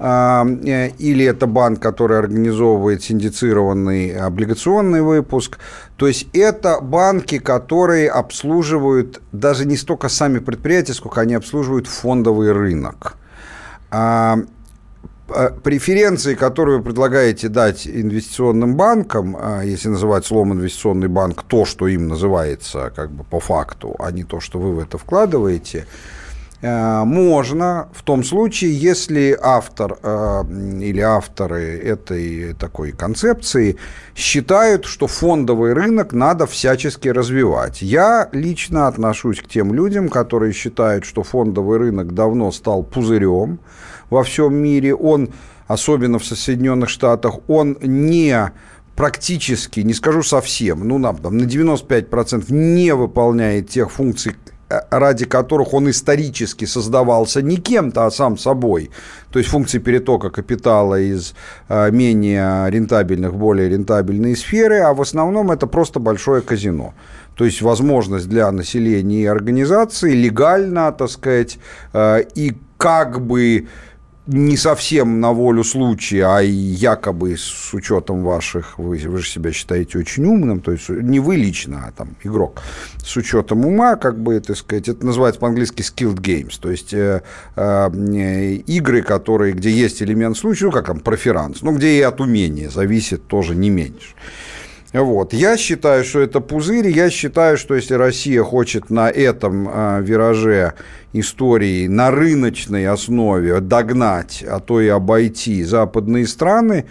или это банк, который организовывает синдицированный облигационный выпуск. То есть это банки, которые обслуживают даже не столько сами предприятия, сколько они обслуживают фондовый рынок. А, Преференции, которые вы предлагаете дать инвестиционным банкам, а, если называть словом инвестиционный банк то, что им называется как бы по факту, а не то, что вы в это вкладываете, э, можно в том случае, если автор э, или авторы этой такой концепции считают, что фондовый рынок надо всячески развивать. Я лично отношусь к тем людям, которые считают, что фондовый рынок давно стал пузырем во всем мире. Он, особенно в Соединенных Штатах, он не практически, не скажу совсем, ну, на, на 95% не выполняет тех функций, э, ради которых он исторически создавался не кем-то, а сам собой. То есть функции перетока капитала из э, менее рентабельных в более рентабельные сферы, а в основном это просто большое казино. То есть возможность для населения и организации легально, так сказать, э, и как бы не совсем на волю случая, а якобы с учетом ваших, вы, вы же себя считаете очень умным, то есть не вы лично, а там игрок, с учетом ума, как бы, так сказать, это называется по-английски skilled games, то есть э, э, игры, которые, где есть элемент случая, ну, как там, проферанс, ну, где и от умения зависит тоже не меньше. Вот. Я считаю, что это пузырь. Я считаю, что если Россия хочет на этом э, вираже истории на рыночной основе догнать, а то и обойти западные страны,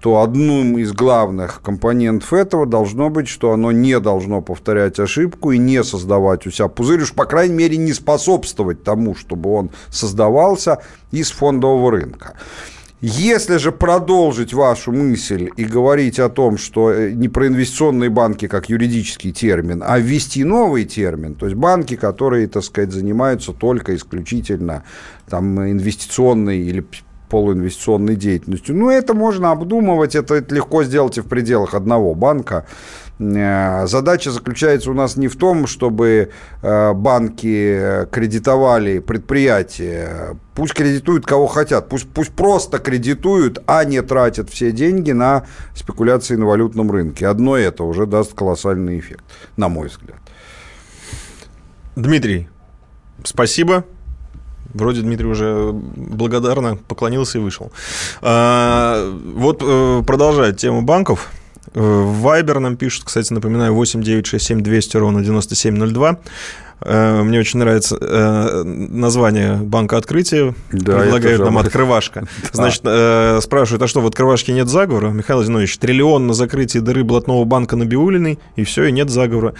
то одним из главных компонентов этого должно быть, что оно не должно повторять ошибку и не создавать у себя пузырь, уж по крайней мере не способствовать тому, чтобы он создавался из фондового рынка. Если же продолжить вашу мысль и говорить о том, что э, не про инвестиционные банки как юридический термин, а ввести новый термин, то есть банки, которые, так сказать, занимаются только исключительно там, инвестиционной или полуинвестиционной деятельностью. Ну, это можно обдумывать, это легко сделать и в пределах одного банка. Э, задача заключается у нас не в том, чтобы э, банки кредитовали предприятия. Пусть кредитуют кого хотят, пусть, пусть просто кредитуют, а не тратят все деньги на спекуляции на валютном рынке. Одно это уже даст колоссальный эффект, на мой взгляд. Дмитрий, спасибо. Вроде Дмитрий уже благодарно поклонился и вышел. А, вот э, продолжая тему банков. В Viber нам пишут, кстати, напоминаю, 8 9 6 7 200 ровно 9702. Э, мне очень нравится э, название банка открытия. Да, Предлагают нам открывашка. Значит, э, спрашивают, а что, в открывашке нет заговора? Михаил Зинович, триллион на закрытии дыры блатного банка на Биулиной, и все, и нет заговора.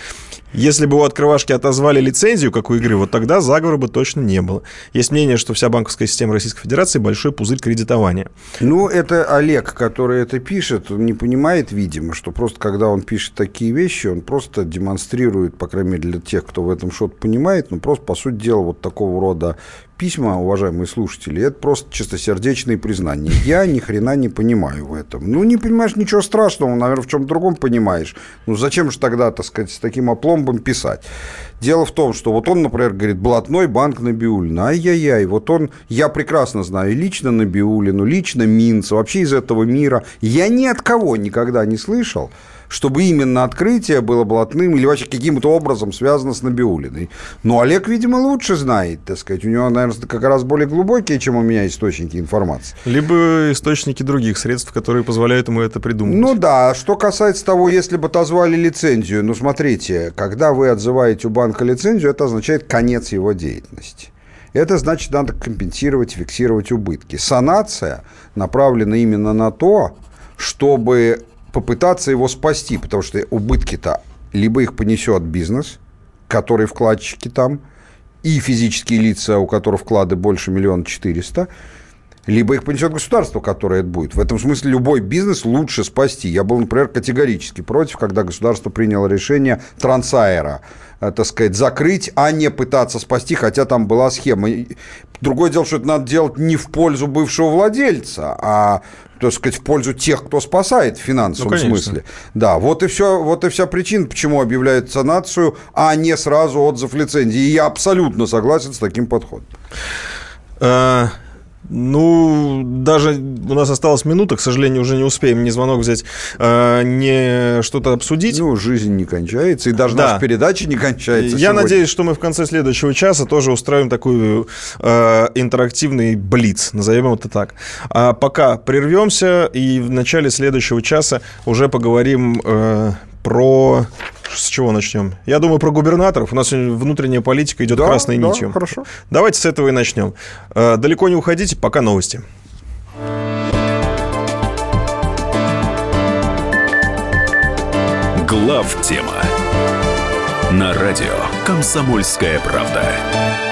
Если бы у открывашки отозвали лицензию, как у игры, вот тогда заговора бы точно не было. Есть мнение, что вся банковская система Российской Федерации большой пузырь кредитования. Ну, это Олег, который это пишет, он не понимает, видимо, что просто когда он пишет такие вещи, он просто демонстрирует, по крайней мере, для тех, кто в этом что-то понимает, ну, просто, по сути дела, вот такого рода письма, уважаемые слушатели, это просто чистосердечные признания. Я ни хрена не понимаю в этом. Ну, не понимаешь ничего страшного, наверное, в чем другом понимаешь. Ну, зачем же тогда, так сказать, с таким опломбом писать? Дело в том, что вот он, например, говорит, блатной банк Набиулина. Ай-яй-яй, вот он, я прекрасно знаю лично Набиулину, лично Минца, вообще из этого мира. Я ни от кого никогда не слышал, чтобы именно открытие было блатным или вообще каким-то образом связано с Набиулиной. Но Олег, видимо, лучше знает, так сказать. У него, наверное, как раз более глубокие, чем у меня источники информации. Либо источники других средств, которые позволяют ему это придумать. Ну да, что касается того, если бы отозвали лицензию, ну смотрите, когда вы отзываете у банка лицензию, это означает конец его деятельности. Это значит, надо компенсировать, фиксировать убытки. Санация направлена именно на то, чтобы попытаться его спасти, потому что убытки-то либо их понесет бизнес, который вкладчики там, и физические лица, у которых вклады больше миллиона четыреста, либо их понесет государство, которое это будет. В этом смысле любой бизнес лучше спасти. Я был, например, категорически против, когда государство приняло решение Трансаэра, э, так сказать, закрыть, а не пытаться спасти, хотя там была схема. Другое дело, что это надо делать не в пользу бывшего владельца, а так сказать, в пользу тех, кто спасает в финансовом ну, смысле. Да, вот и все, вот и вся причина, почему объявляют санацию, а не сразу отзыв лицензии. И я абсолютно согласен с таким подходом. Ну, даже у нас осталась минута, к сожалению, уже не успеем ни звонок взять, э, не что-то обсудить. Ну, жизнь не кончается, и даже да. наша передача не кончается. Я сегодня. надеюсь, что мы в конце следующего часа тоже устроим такой э, интерактивный блиц, назовем это так. А пока прервемся, и в начале следующего часа уже поговорим э, про... С чего начнем? Я думаю, про губернаторов. У нас внутренняя политика идет да, красной да, нитью. хорошо. Давайте с этого и начнем. Э, далеко не уходите, пока новости. Глав тема на радио Комсомольская правда.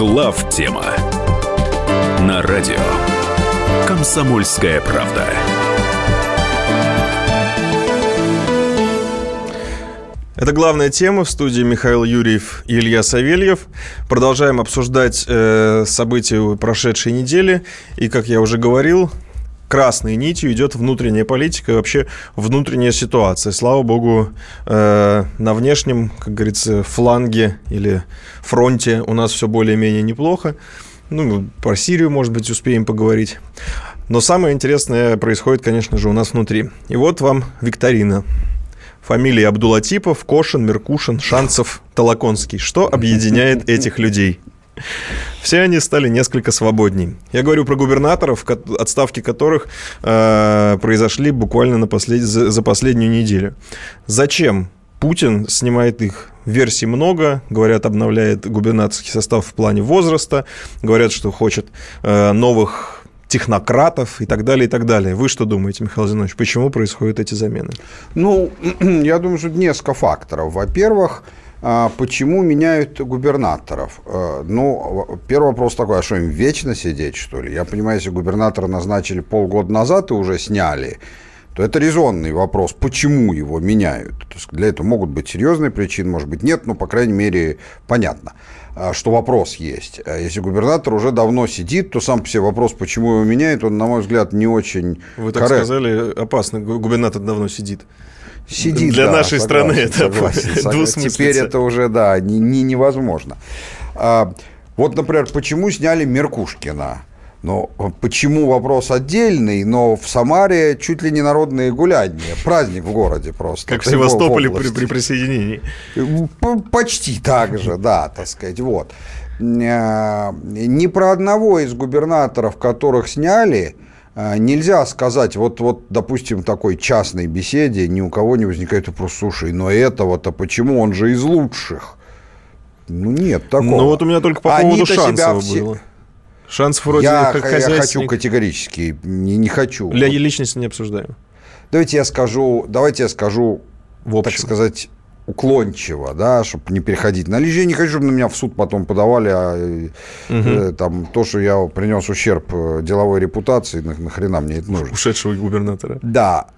Глав тема на радио Комсомольская правда. Это главная тема в студии Михаил Юрьев и Илья Савельев. Продолжаем обсуждать э, события прошедшей недели. И, как я уже говорил, красной нитью идет внутренняя политика и вообще внутренняя ситуация. Слава богу, э, на внешнем, как говорится, фланге или фронте у нас все более-менее неплохо. Ну, про Сирию, может быть, успеем поговорить. Но самое интересное происходит, конечно же, у нас внутри. И вот вам викторина. Фамилии Абдулатипов, Кошин, Меркушин, Шанцев, Толоконский. Что объединяет этих людей? Все они стали несколько свободней. Я говорю про губернаторов, отставки которых э, произошли буквально на послед... за, последнюю неделю. Зачем Путин снимает их? Версий много. Говорят, обновляет губернаторский состав в плане возраста. Говорят, что хочет э, новых технократов и так далее, и так далее. Вы что думаете, Михаил Зинович, почему происходят эти замены? Ну, я думаю, что несколько факторов. Во-первых, Почему меняют губернаторов? Э, ну, первый вопрос такой, а что им вечно сидеть, что ли? Я понимаю, если губернатора назначили полгода назад и уже сняли, то это резонный вопрос, почему его меняют. То есть для этого могут быть серьезные причины, может быть нет, но, по крайней мере, понятно. А, что вопрос есть. А если губернатор уже давно сидит, то сам по себе вопрос, почему его меняют, он, на мой взгляд, не очень Вы так коррект. сказали, опасно, губернатор давно сидит. Сидит, Для да, нашей страны это согласен. Теперь это уже, да, не, не, невозможно. А, вот, например, почему сняли Меркушкина? Но почему вопрос отдельный, но в Самаре чуть ли не народные гуляния, праздник в городе просто. Как в Севастополе при, при присоединении. Почти так же, да, так сказать, вот. Ни про одного из губернаторов, которых сняли, нельзя сказать, вот, вот, допустим, такой частной беседе ни у кого не возникает вопрос, слушай, но этого-то почему, он же из лучших. Ну, нет такого. Ну, вот у меня только по поводу Шансова все... было. Шанс вроде я, как хозяйственник. Я хочу категорически, не, не хочу. Для личности не обсуждаем. Давайте я скажу, давайте я скажу, в общем. так сказать, уклончиво, да, чтобы не переходить на личность. Я не хочу, чтобы на меня в суд потом подавали, а угу. э, там то, что я принес ущерб э, деловой репутации, на, нахрена мне это нужно. Ушедшего губернатора. Да,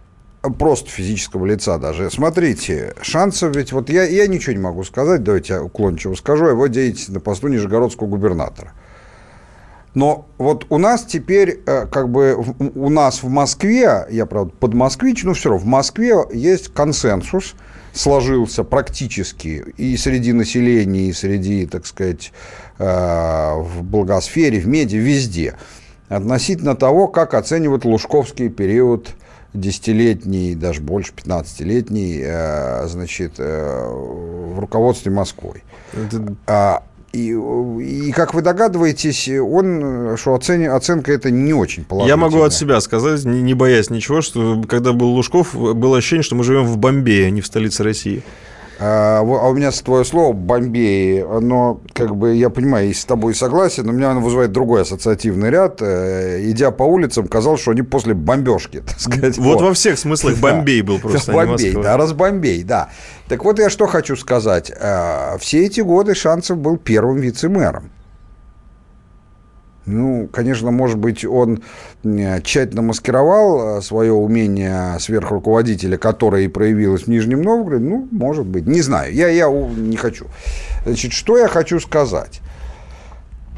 просто физического лица даже. Смотрите, шансов ведь, вот я, я ничего не могу сказать, давайте я уклончиво скажу, его деятельность на посту нижегородского губернатора. Но вот у нас теперь, э, как бы у нас в Москве, я, правда, под москвич, но все равно в Москве есть консенсус, сложился практически и среди населения, и среди, так сказать, э, в благосфере, в меди, везде, относительно того, как оценивать лужковский период десятилетний, даже больше 15-летний, э, значит, в руководстве Москвой. Это... И, и как вы догадываетесь, он, что оцен, оценка это не очень положительная. Я могу от себя сказать, не, не боясь ничего, что когда был Лужков, было ощущение, что мы живем в Бомбее, а не в столице России. А, а у меня твое слово «Бомбей», оно, как бы, я понимаю, и с тобой согласен, но у меня оно вызывает другой ассоциативный ряд. Э, идя по улицам, казалось, что они после бомбежки, так сказать. Вот, вот. во всех смыслах Бомбей был просто, а Бомбей, да, разбомбей, да. Так вот я что хочу сказать. Э, все эти годы Шанцев был первым вице-мэром. Ну, конечно, может быть, он тщательно маскировал э, свое умение сверхруководителя, которое и проявилось в Нижнем Новгороде. Ну, может быть, не знаю. Я, я не хочу. Значит, что я хочу сказать?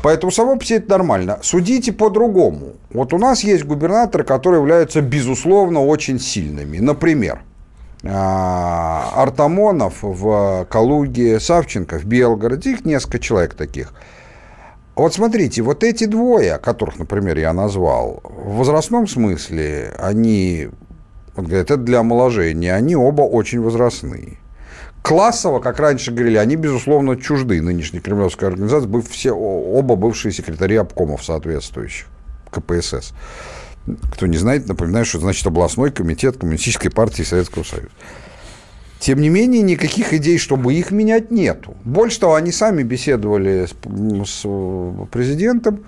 Поэтому само по себе это нормально. Судите по-другому. Вот у нас есть губернаторы, которые являются, безусловно, очень сильными. Например, э, Артамонов в Калуге, Савченко в Белгороде. Их несколько человек таких – вот смотрите, вот эти двое, которых, например, я назвал, в возрастном смысле они, вот говорят, это для омоложения, они оба очень возрастные. Классово, как раньше говорили, они, безусловно, чужды нынешней кремлевской организации, быв все, оба бывшие секретари обкомов соответствующих КПСС. Кто не знает, напоминаю, что значит областной комитет Коммунистической партии Советского Союза. Тем не менее, никаких идей, чтобы их менять, нету. Больше того, они сами беседовали с, с президентом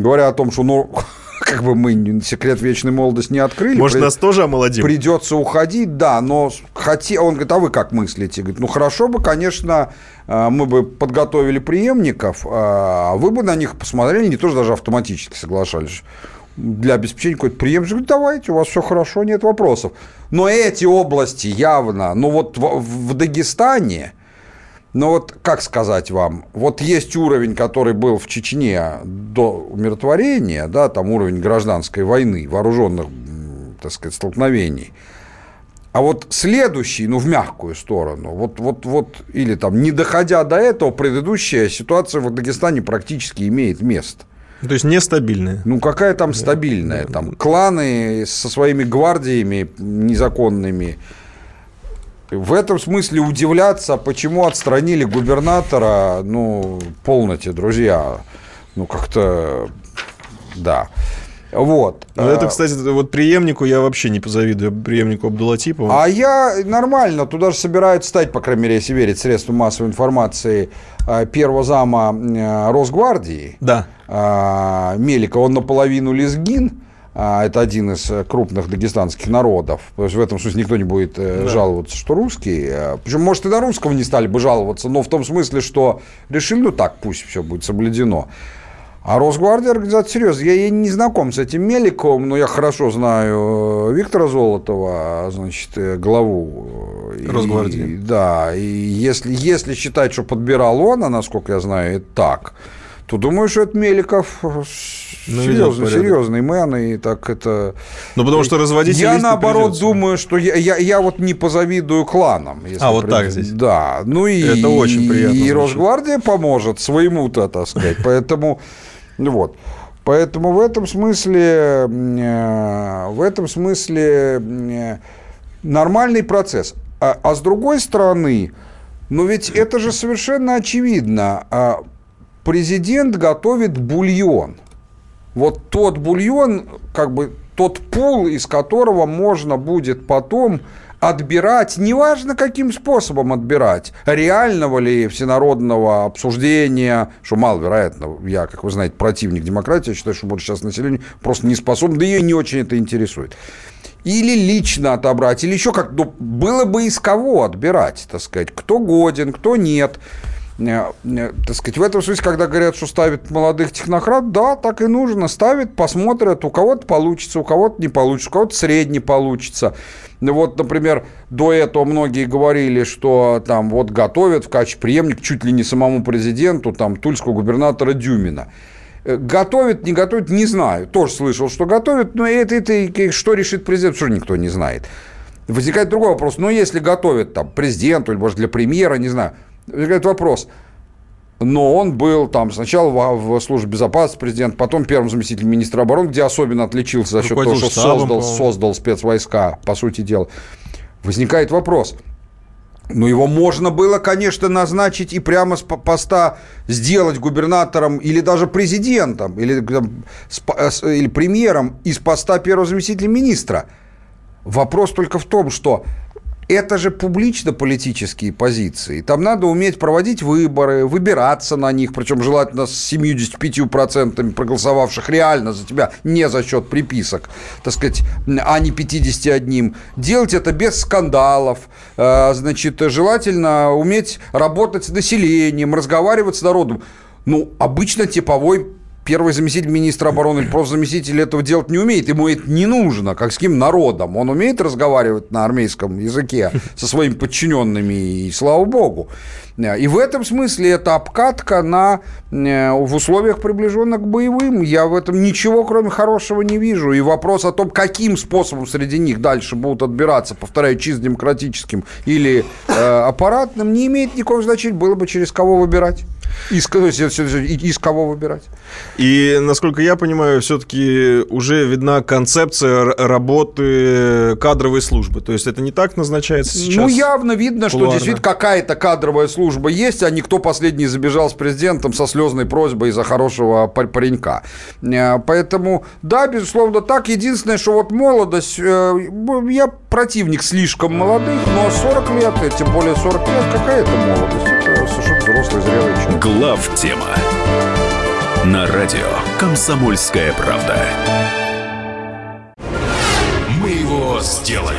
говоря о том, что, ну, как бы мы секрет вечной молодости не открыли. Может, при... нас тоже омолодим? Придется уходить, да, но хоте... он говорит, а вы как мыслите? Говорит, ну, хорошо бы, конечно, э, мы бы подготовили преемников, а вы бы на них посмотрели, не тоже даже автоматически соглашались для обеспечения какой-то преемственности. Давайте, у вас все хорошо, нет вопросов. Но эти области явно, ну вот в, в Дагестане, ну вот как сказать вам, вот есть уровень, который был в Чечне до умиротворения, да, там уровень гражданской войны, вооруженных, так сказать, столкновений. А вот следующий, ну, в мягкую сторону, вот, вот, вот, или там, не доходя до этого, предыдущая ситуация в Дагестане практически имеет место. То есть нестабильная. Ну, какая там стабильная? Там кланы со своими гвардиями незаконными. В этом смысле удивляться, почему отстранили губернатора, ну, полноте, друзья. Ну, как-то, да. Вот. Ну, это, кстати, вот преемнику я вообще не позавидую, преемнику Абдулатипова. А я нормально, туда же собирают стать, по крайней мере, если верить средствам массовой информации, э, первого зама э, Росгвардии. Да. Э, Мелика, он наполовину лезгин. Это один из крупных дагестанских народов. То есть в этом смысле никто не будет да. жаловаться, что русский. Причем, может, и на русского не стали бы жаловаться, но в том смысле, что решили, ну так, пусть все будет соблюдено. А Росгвардия организация серьезная. Я, я не знаком с этим Меликом, но я хорошо знаю э, Виктора Золотова, значит, э, главу. Э, Росгвардии. И, да, и если, если считать, что подбирал он, а насколько я знаю, это так, то думаю, что это Меликов ну, серьезный, серьезный мэн, и так это... Ну, потому что разводить Я, наоборот, думаю, что я, я, я вот не позавидую кланам. Если а, вот пред... так здесь? Да. Ну, и, это очень приятно. И Росгвардия поможет своему-то, так сказать. Поэтому... Вот. Поэтому в этом смысле, э, в этом смысле э, нормальный процесс. А, а с другой стороны, ну ведь это же совершенно очевидно. Президент готовит бульон. Вот тот бульон, как бы тот пул, из которого можно будет потом отбирать, неважно каким способом отбирать, реального ли всенародного обсуждения, что маловероятно, я, как вы знаете, противник демократии, я считаю, что больше сейчас население просто не способно, да ее не очень это интересует. Или лично отобрать, или еще как, ну, было бы из кого отбирать, так сказать, кто годен, кто нет. Так сказать, в этом смысле, когда говорят, что ставят молодых технократ, да, так и нужно, ставят, посмотрят, у кого-то получится, у кого-то не получится, у кого-то средний получится. Ну вот, например, до этого многие говорили, что там вот готовят в качестве преемника чуть ли не самому президенту, там, тульского губернатора Дюмина. Э, готовят, не готовят, не знаю. Тоже слышал, что готовят, но это, это что решит президент, что никто не знает. Возникает другой вопрос. Ну, если готовят там президенту, или, может, для премьера, не знаю, возникает вопрос. Но он был там сначала в, в службе безопасности президент, потом первым заместителем министра обороны, где особенно отличился за счет того, что создал, создал спецвойска, по сути дела. Возникает вопрос. Ну, его можно было, конечно, назначить и прямо с поста сделать губернатором или даже президентом, или, там, или премьером из поста первого заместителя министра. Вопрос только в том, что это же публично-политические позиции. Там надо уметь проводить выборы, выбираться на них, причем желательно с 75% проголосовавших реально за тебя, не за счет приписок, так сказать, а не 51. Делать это без скандалов. Э, значит, желательно уметь работать с населением, разговаривать с народом. Ну, обычно типовой первый заместитель министра обороны или просто заместитель этого делать не умеет, ему это не нужно, как с каким народом. Он умеет разговаривать на армейском языке со своими подчиненными, и слава богу. И в этом смысле это обкатка на, э, в условиях, приближенных к боевым. Я в этом ничего, кроме хорошего, не вижу. И вопрос о том, каким способом среди них дальше будут отбираться, повторяю, чисто демократическим или э, аппаратным, не имеет никакого значения. Было бы через кого выбирать. Из, из кого выбирать? И, насколько я понимаю, все-таки уже видна концепция работы кадровой службы. То есть это не так назначается сейчас? Ну, явно видно, кулуарно. что действительно какая-то кадровая служба есть, а никто последний забежал с президентом со слезной просьбой за хорошего паренька. Э, поэтому, да, безусловно, так. Единственное, что вот молодость, э, я противник слишком молодых, но 40 лет, тем более 40 лет, какая это молодость? Это совершенно взрослый, зрелый человек. Глав тема На радио «Комсомольская правда». Мы его сделали.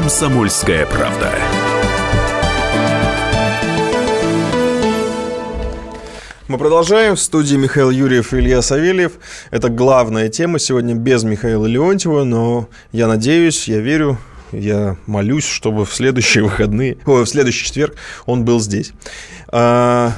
Комсомольская правда. Мы продолжаем. В студии Михаил Юрьев и Илья Савельев. Это главная тема сегодня без Михаила Леонтьева, но я надеюсь, я верю, я молюсь, чтобы в следующие выходные, ой, в следующий четверг он был здесь. А,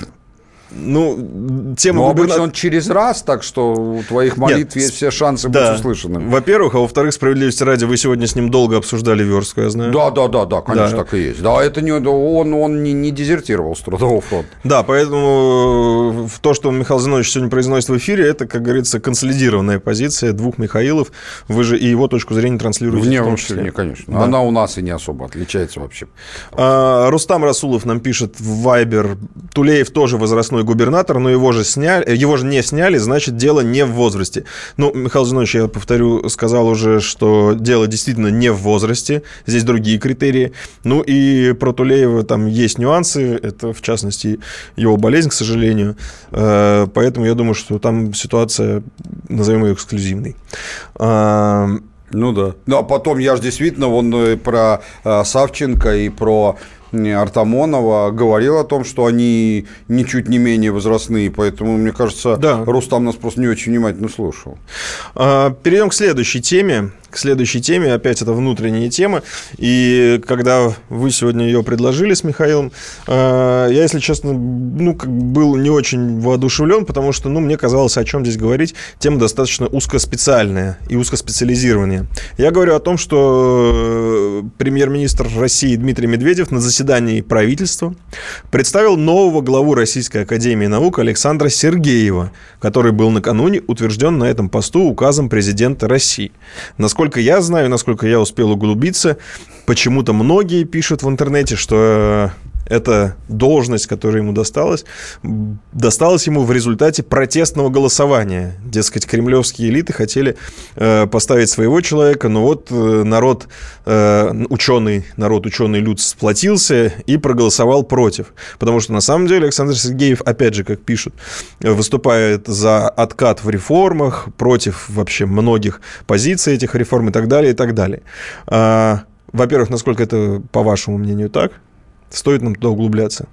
ну, тема Но губерна- обычно он через раз, так что у твоих молитв Нет, есть все шансы Да. быть услышанным. Во-первых, а во-вторых, справедливости ради, вы сегодня с ним долго обсуждали верстку, я знаю. Да, да, да, да, конечно, Да. так и есть. Да, это не он, он не, не дезертировал с трудового фронта. Да, поэтому э, то, что Михаил Зинович сегодня произносит в эфире, это, как говорится, консолидированная позиция двух Михаилов. Вы же и его точку зрения транслируете Вне в том числе. не, конечно. Да. Она у нас и не особо отличается вообще. А, Рустам Расулов нам пишет в Вайбер, Тулеев тоже возрастной губернатор, но его же сняли, э, его же не сняли, значит, дело не в возрасте. Ну, Михаил Зинович, я повторю, сказал уже, что дело действительно не в возрасте, здесь другие критерии. Ну и про Тулеева там есть нюансы, это в частности его болезнь, к сожалению. Э, Поэтому я думаю, что там ситуация, назовем ее эксклюзивной. А, Ну да. Ну, а потом я же действительно вон э, про э, Савченко и про э, Артамонова говорил о том, что они ничуть не менее возрастные, поэтому, мне кажется, Да. Рустам нас просто не очень внимательно слушал. А, Перейдем к следующей теме. К следующей теме, опять это внутренняя тема. И когда вы сегодня ее предложили с Михаилом, а, я, если честно, ну, был не очень воодушевлен, потому что, ну, мне казалось, о чем здесь говорить. Тема достаточно узкоспециальная и узкоспециализированная. Я говорю о том, что э, премьер-министр России Дмитрий Медведев на заседании правительства представил нового главу Российской Академии Наук Александра Сергеева, который был накануне утвержден на этом посту указом президента России. Насколько я знаю, насколько я успел углубиться, почему-то многие пишут в интернете, что эта должность, которая ему досталась, досталась ему в результате протестного голосования. Дескать, кремлевские элиты хотели э, поставить своего человека, но вот э, народ, э, ученый, народ, ученый люд сплотился и проголосовал против. Потому что на самом деле Александр Сергеев, опять же, как пишут, выступает за откат в реформах, против вообще многих позиций этих реформ и так далее, и так далее. А, Во-первых, насколько это, по вашему мнению, так? Стоит нам туда углубляться?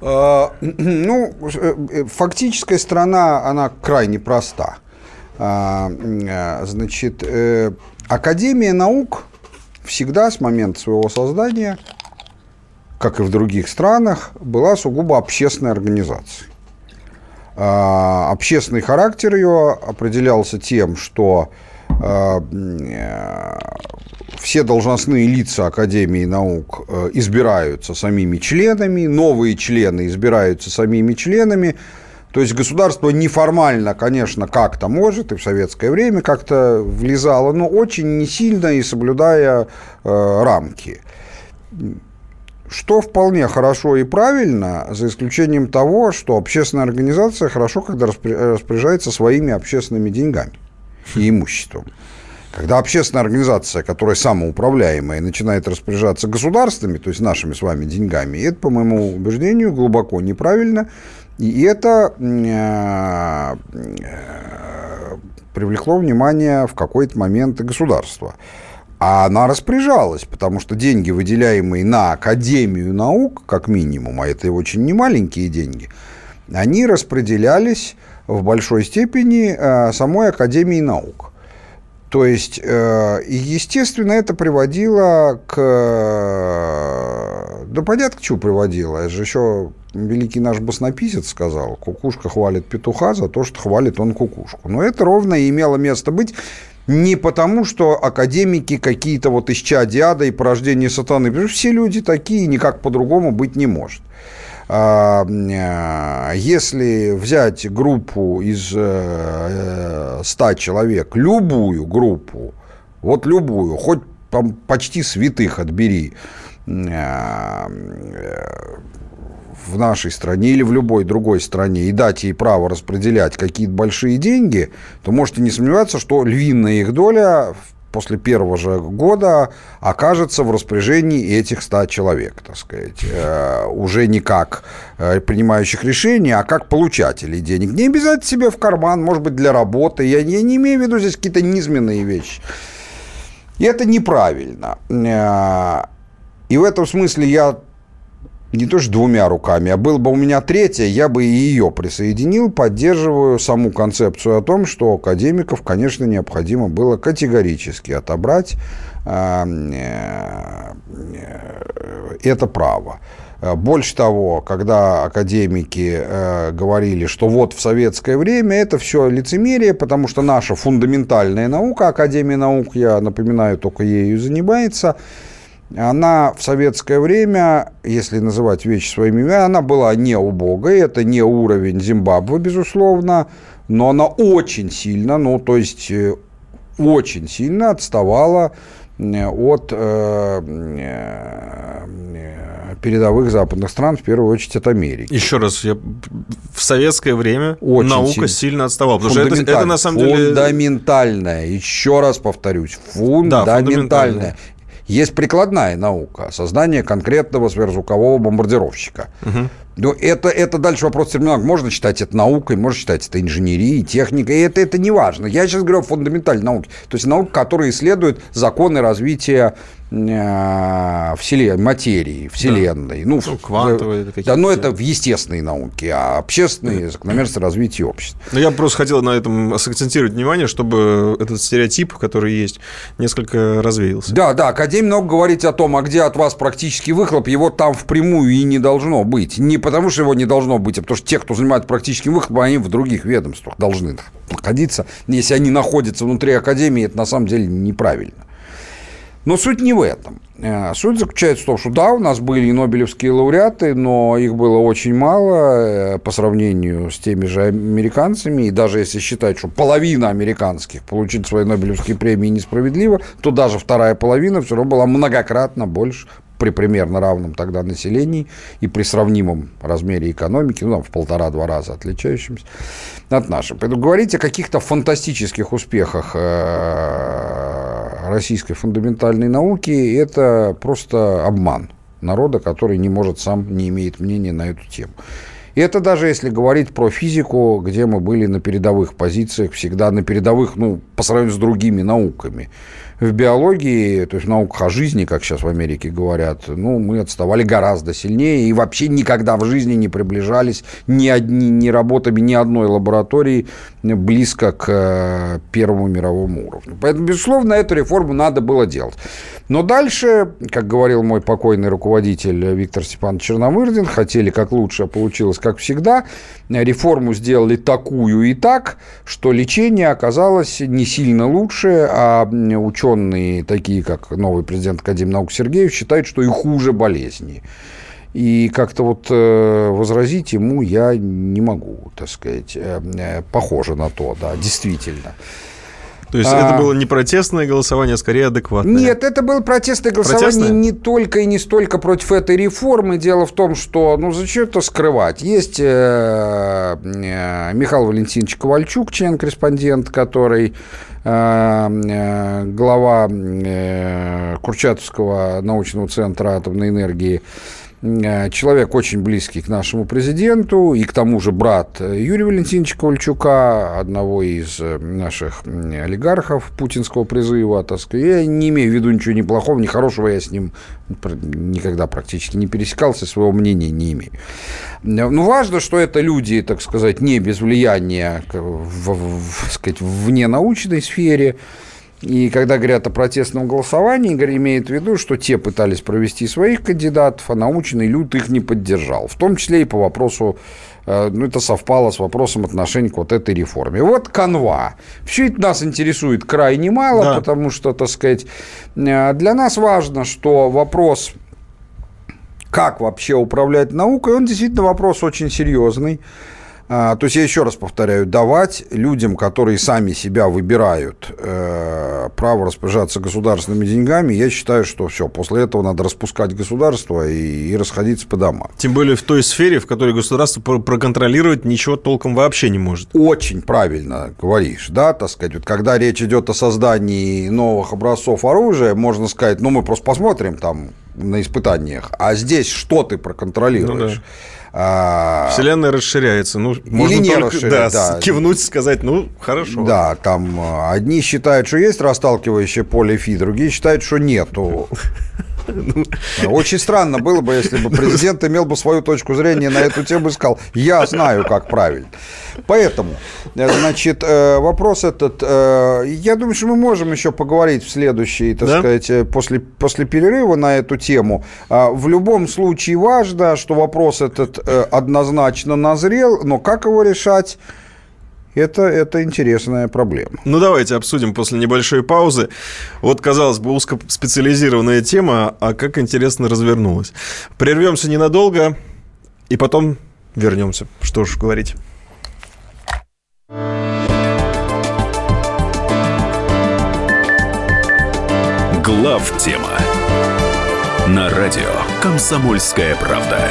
А, Ну, э, фактическая сторона, она крайне проста. А, э, Значит, э, Академия наук всегда с момента своего создания, как и в других странах, была сугубо общественной организацией. А, Общественный характер ее определялся тем, что э, все должностные лица Академии наук э, избираются самими членами, новые члены избираются самими членами. То есть государство неформально, конечно, как-то может, и в советское время как-то влезало, но очень не сильно и соблюдая э, рамки. Что вполне хорошо и правильно, за исключением того, что общественная организация хорошо, когда распоря- распоряжается своими общественными деньгами и имуществом. Когда общественная организация, которая самоуправляемая, начинает распоряжаться государствами, то есть нашими с вами деньгами, это, по моему убеждению, глубоко неправильно. И это э, э, привлекло внимание в какой-то момент и государства. А она распоряжалась, потому что деньги, выделяемые на Академию наук, как минимум, а это очень немаленькие деньги, они распределялись в большой степени э, самой Академией наук. То есть, э, естественно, это приводило к... э, Да понятно, к чему приводило. Это же еще великий наш баснописец сказал, кукушка хвалит петуха за то, что хвалит он кукушку. Но это ровно и имело место быть не потому, что академики какие-то вот из ада и порождения сатаны. Все люди такие, никак по-другому быть не может. А, э, если взять группу из 100 человек, любую группу, вот любую, хоть почти святых отбери, в нашей стране или в любой другой стране и дать ей право распределять какие-то большие деньги, то можете не сомневаться, что львиная их доля после первого же года окажется в распоряжении этих 100 человек, так сказать, э, уже не как э, принимающих решения, а как получателей денег. Не обязательно себе в карман, может быть, для работы. Я, я не имею в виду здесь какие-то низменные вещи. И это неправильно. Э, и в этом смысле я не то что двумя руками, а был бы у меня третья, я бы и ее присоединил, поддерживаю саму концепцию о том, что академиков, конечно, необходимо было категорически отобрать а, э, это право. Больше того, когда академики э, говорили, что вот в советское время это все лицемерие, потому что наша фундаментальная наука, Академия наук, я напоминаю, только ею занимается, она в советское время, если называть вещи своими именами, она была не убогой, это не уровень Зимбабве, безусловно, но она очень сильно, ну, то есть э, очень сильно отставала э, от э, передовых западных стран, в первую очередь от Америки. Еще раз, я... в советское время очень наука сильно, сильно отставала, потому что это, это на самом деле... Фундаментальная, еще раз повторюсь, фундаментальная. Да, фундаментальная. Есть прикладная наука, создание конкретного сверхзвукового бомбардировщика. Угу. Но это, это дальше вопрос терминологии. Можно считать это наукой, можно считать это инженерией, техникой. И это, это не важно. Я сейчас говорю о фундаментальной науке. То есть наука, которая исследует законы развития Э, вселенной, материи, Вселенной. Да. Ну, ну, квантовые. Да, но это в естественной науке, а общественные закономерности развития общества. Ну, я просто хотел на этом сакцентировать внимание, чтобы этот стереотип, который есть, несколько развеялся. Да, да, Академия много говорить о том, а где от вас практический выхлоп, его там впрямую и не должно быть. Не потому, что его не должно быть, а потому что те, кто занимается практическим выхлопом, они в других ведомствах должны находиться. Если они находятся внутри Академии, это на самом деле неправильно. Но суть не в этом. Э, суть заключается в том, что да, у нас были нобелевские лауреаты, но их было очень мало э, по сравнению с теми же американцами. И даже если считать, что половина американских получить свои нобелевские премии несправедливо, то даже вторая половина все равно была многократно больше при примерно равном тогда населении и при сравнимом размере экономики, ну, там, в полтора-два раза отличающемся от нашего. Поэтому говорить о каких-то фантастических успехах э, российской фундаментальной науки – это просто обман народа, который не может сам, не имеет мнения на эту тему. И это даже если говорить про физику, где мы были на передовых позициях, всегда на передовых, ну, по сравнению с другими науками в биологии, то есть в науках о жизни, как сейчас в Америке говорят, ну, мы отставали гораздо сильнее и вообще никогда в жизни не приближались ни, одни, ни работами ни одной лаборатории близко к э, Первому мировому уровню. Поэтому, безусловно, эту реформу надо было делать. Но дальше, как говорил мой покойный руководитель Виктор Степанович Черномырдин, хотели как лучше, а получилось как всегда. Реформу сделали такую и так, что лечение оказалось не сильно лучше, а ученые, такие как новый президент Академии наук Сергеев, считают, что и хуже болезни. И как-то вот э, возразить ему я не могу, так сказать. Э, э, похоже на то, да, действительно. То есть а... это было не протестное голосование, а скорее адекватное? Нет, это было протестное голосование протестное? не только и не столько против этой реформы. Дело в том, что, ну, зачем это скрывать? Есть э, э, Михаил Валентинович Ковальчук, член-корреспондент, который э, э, глава э, Курчатовского научного центра атомной энергии, человек очень близкий к нашему президенту, и к тому же брат Юрия Валентиновича Ковальчука, одного из э, наших олигархов путинского призыва. Так сказать. Я не имею в виду ничего ни плохого, ни хорошего, я с ним никогда практически не пересекался, своего мнения не имею. Но ну, важно, что это люди, так сказать, не без влияния в, в, в, сказать, вне научной сфере, и когда говорят о протестном голосовании, имеют в виду, что те пытались провести своих кандидатов, а научный люд их не поддержал. В том числе и по вопросу, э, ну, это совпало с вопросом отношений к вот этой реформе. Вот канва. Все это нас интересует крайне мало, да. потому что, так сказать, э, для нас важно, что вопрос как вообще управлять наукой, он действительно вопрос очень серьезный. А, то есть я еще раз повторяю, давать людям, которые сами себя выбирают, э, право распоряжаться государственными деньгами, я считаю, что все, после этого надо распускать государство и, и расходиться по домам. Тем более в той сфере, в которой государство проконтролировать ничего толком вообще не может. Очень правильно говоришь, да, так сказать, вот когда речь идет о создании новых образцов оружия, можно сказать, ну мы просто посмотрим там на испытаниях, а здесь что ты проконтролируешь? Ну, да. А... Вселенная расширяется. Ну, Или можно не только да, да. кивнуть, сказать, ну, хорошо. Да, там а, одни считают, что есть расталкивающее поле фи, другие считают, что нету. Ну. Очень странно было бы, если бы президент имел бы свою точку зрения на эту тему и сказал, я знаю, как правильно. Поэтому, э, значит, э, вопрос этот, э, я думаю, что мы можем еще поговорить в следующей, так да? сказать, после, после перерыва на эту тему. А, в любом случае важно, что вопрос этот однозначно назрел, но как его решать, это, это интересная проблема. Ну, давайте обсудим после небольшой паузы. Вот, казалось бы, узкоспециализированная тема, а как интересно развернулась. Прервемся ненадолго, и потом вернемся. Что ж говорить. Глав тема на радио Комсомольская правда.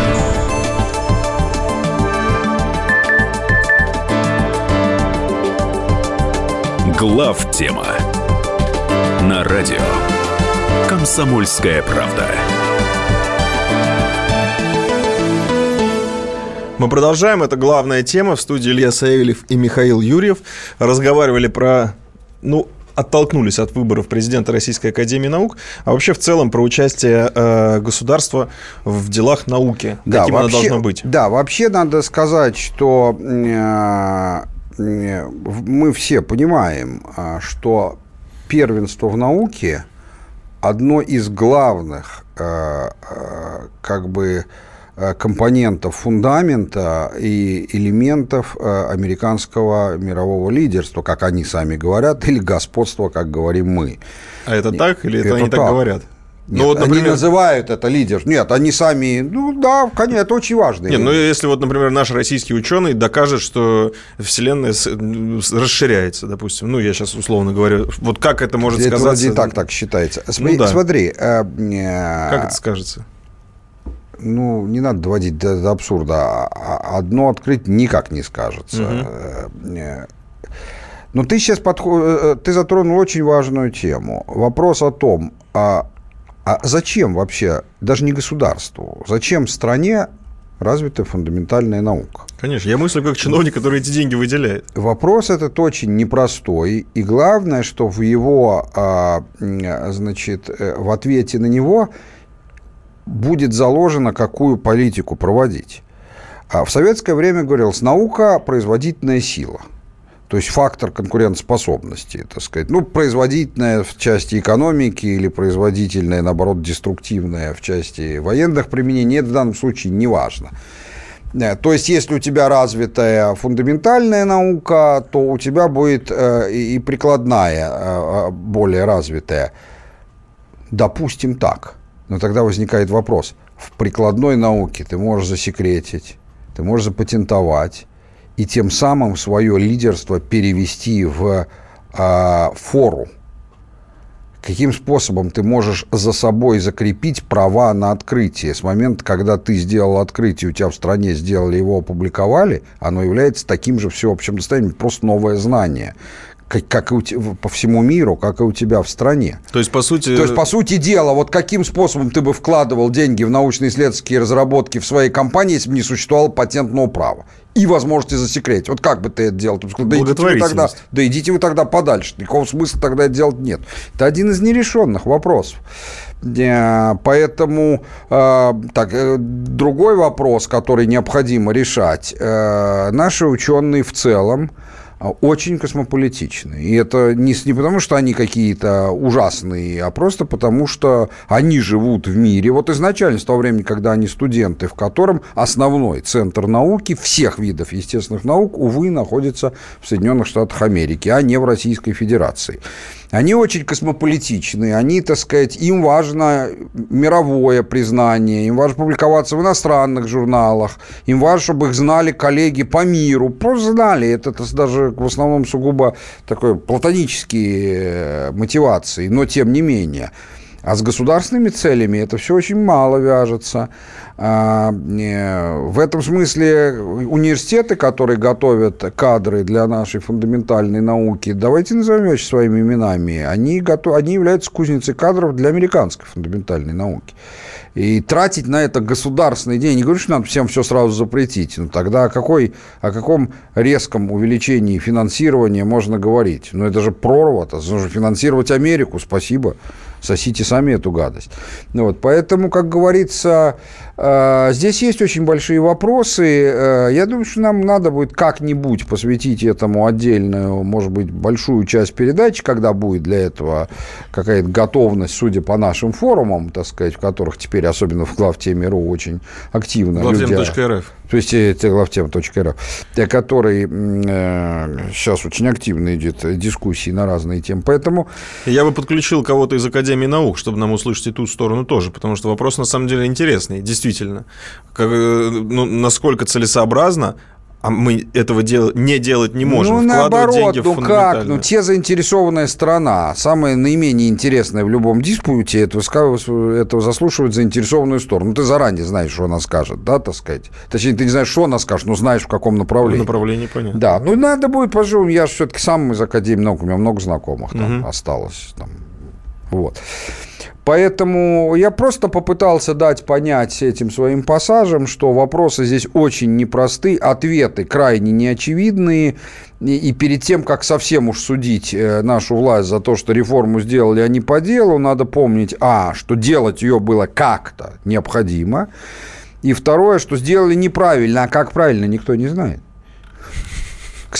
Глав тема на радио Комсомольская правда. Мы продолжаем. Это главная тема. В студии Илья Савельев и Михаил Юрьев. Разговаривали про, ну, оттолкнулись от выборов президента Российской Академии Наук, а вообще в целом про участие э, государства в делах науки. Да, Каким вообще, оно должно быть? Да, вообще надо сказать, что э, мы все понимаем, а, что первенство в науке одно из главных а, а, как бы компонентов фундамента и элементов американского мирового лидерства, как они сами говорят, или господства, как говорим мы. А это так или это, это они так говорят? Нет, ну, вот, например... Они называют это лидер. Нет, они сами, ну да, конечно, это очень важно. Нет, ну если вот, например, наш российский ученый докажет, что Вселенная расширяется, допустим, ну я сейчас условно говорю, вот как это может это сказаться? Это так так считается. Смотри, ну, да. смотри э, э, как это скажется? Ну, не надо доводить до, до абсурда. А, одно открыть никак не скажется. Угу. Но ты сейчас подход... ты затронул очень важную тему. Вопрос о том, а а зачем вообще, даже не государству, зачем стране развитая фундаментальная наука? Конечно, я мыслю как чиновник, который эти деньги выделяет. Вопрос этот очень непростой, и главное, что в его, а, значит, э, в ответе на него будет заложено, какую политику проводить. А в советское время говорилось, наука – производительная сила – то есть фактор конкурентоспособности, так сказать. Ну, производительная в части экономики или производительная, наоборот, деструктивная в части военных применений, это в данном случае не важно. Э, то есть, если у тебя развитая фундаментальная наука, то у тебя будет э, и прикладная э, более развитая. Допустим так. Но тогда возникает вопрос. В прикладной науке ты можешь засекретить, ты можешь запатентовать, и тем самым свое лидерство перевести в э, фору. Каким способом ты можешь за собой закрепить права на открытие? С момента, когда ты сделал открытие, у тебя в стране сделали его, опубликовали, оно является таким же всеобщим достоянием, просто новое знание как, как и у по всему миру, как и у тебя в стране. То есть, по сути... То есть, по сути дела, вот каким способом ты бы вкладывал деньги в научно-исследовательские разработки в своей компании, если бы не существовало патентного права? И возможности засекретить. Вот как бы ты это делал? Ты бы сказал, да идите вы тогда, да идите вы тогда подальше. Никакого смысла тогда это делать нет. Это один из нерешенных вопросов. Э, Поэтому э, так, э, другой вопрос, который необходимо решать. Наши ученые в целом очень космополитичны. И это не, не потому, что они какие-то ужасные, а просто потому, что они живут в мире. Вот изначально, с того времени, когда они студенты, в котором основной центр науки всех видов естественных наук, увы, находится в Соединенных Штатах Америки, а не в Российской Федерации. Они очень космополитичны, они, так сказать, им важно мировое признание, им важно публиковаться в иностранных журналах, им важно, чтобы их знали коллеги по миру, просто знали, это, это даже в основном сугубо такой платонические э, мотивации, но тем не менее. А с государственными целями это все очень мало вяжется. А, В этом смысле университеты, которые готовят кадры для нашей фундаментальной науки, давайте назовем вещи своими именами, они, готов, они являются кузницей кадров для американской фундаментальной науки. И тратить на это государственные деньги, не говорю, что надо всем все сразу запретить, но тогда о, какой, о каком резком увеличении финансирования можно говорить? Ну, это же прорва-то, нужно финансировать Америку, спасибо, сосите сами эту гадость. Ну, вот, поэтому, как говорится, э, здесь есть очень большие вопросы. Э, Я думаю, что нам надо будет как-нибудь посвятить этому отдельную, может быть, большую часть передачи, когда будет для этого какая-то готовность, судя по нашим форумам, так сказать, в которых теперь, особенно в главтеме РУ, очень активно люди... Главтем.рф. То есть э, те- главтем.рф, который сейчас очень активно идет дискуссии на разные темы. Поэтому Я бы подключил кого-то из Академии наук, чтобы нам услышать и ту сторону тоже, потому что вопрос на самом деле интересный, действительно. Как, э, ну, насколько целесообразно, а мы этого дел- не делать не можем, Ну, наоборот, деньги в ну как? Ну, те заинтересованная сторона, самое наименее интересное в любом диспуте, это, ска- это заслушивать заинтересованную сторону. Ну, ты заранее знаешь, что она скажет, да, так сказать. Точнее, ты не знаешь, что она скажет, но знаешь, в каком направлении. Направление понятно. Да, ну надо будет, пожалуй, я же все-таки сам из Академии наук, у меня много знакомых там Мгм. осталось. Там, вот. Поэтому я просто попытался дать понять этим своим пассажем, что вопросы здесь очень непросты, ответы крайне неочевидные. И, и перед тем, как совсем уж судить э, нашу власть за то, что реформу сделали они по делу, надо помнить, а, что делать ее было как-то необходимо, и второе, что сделали неправильно, а как правильно, никто не знает.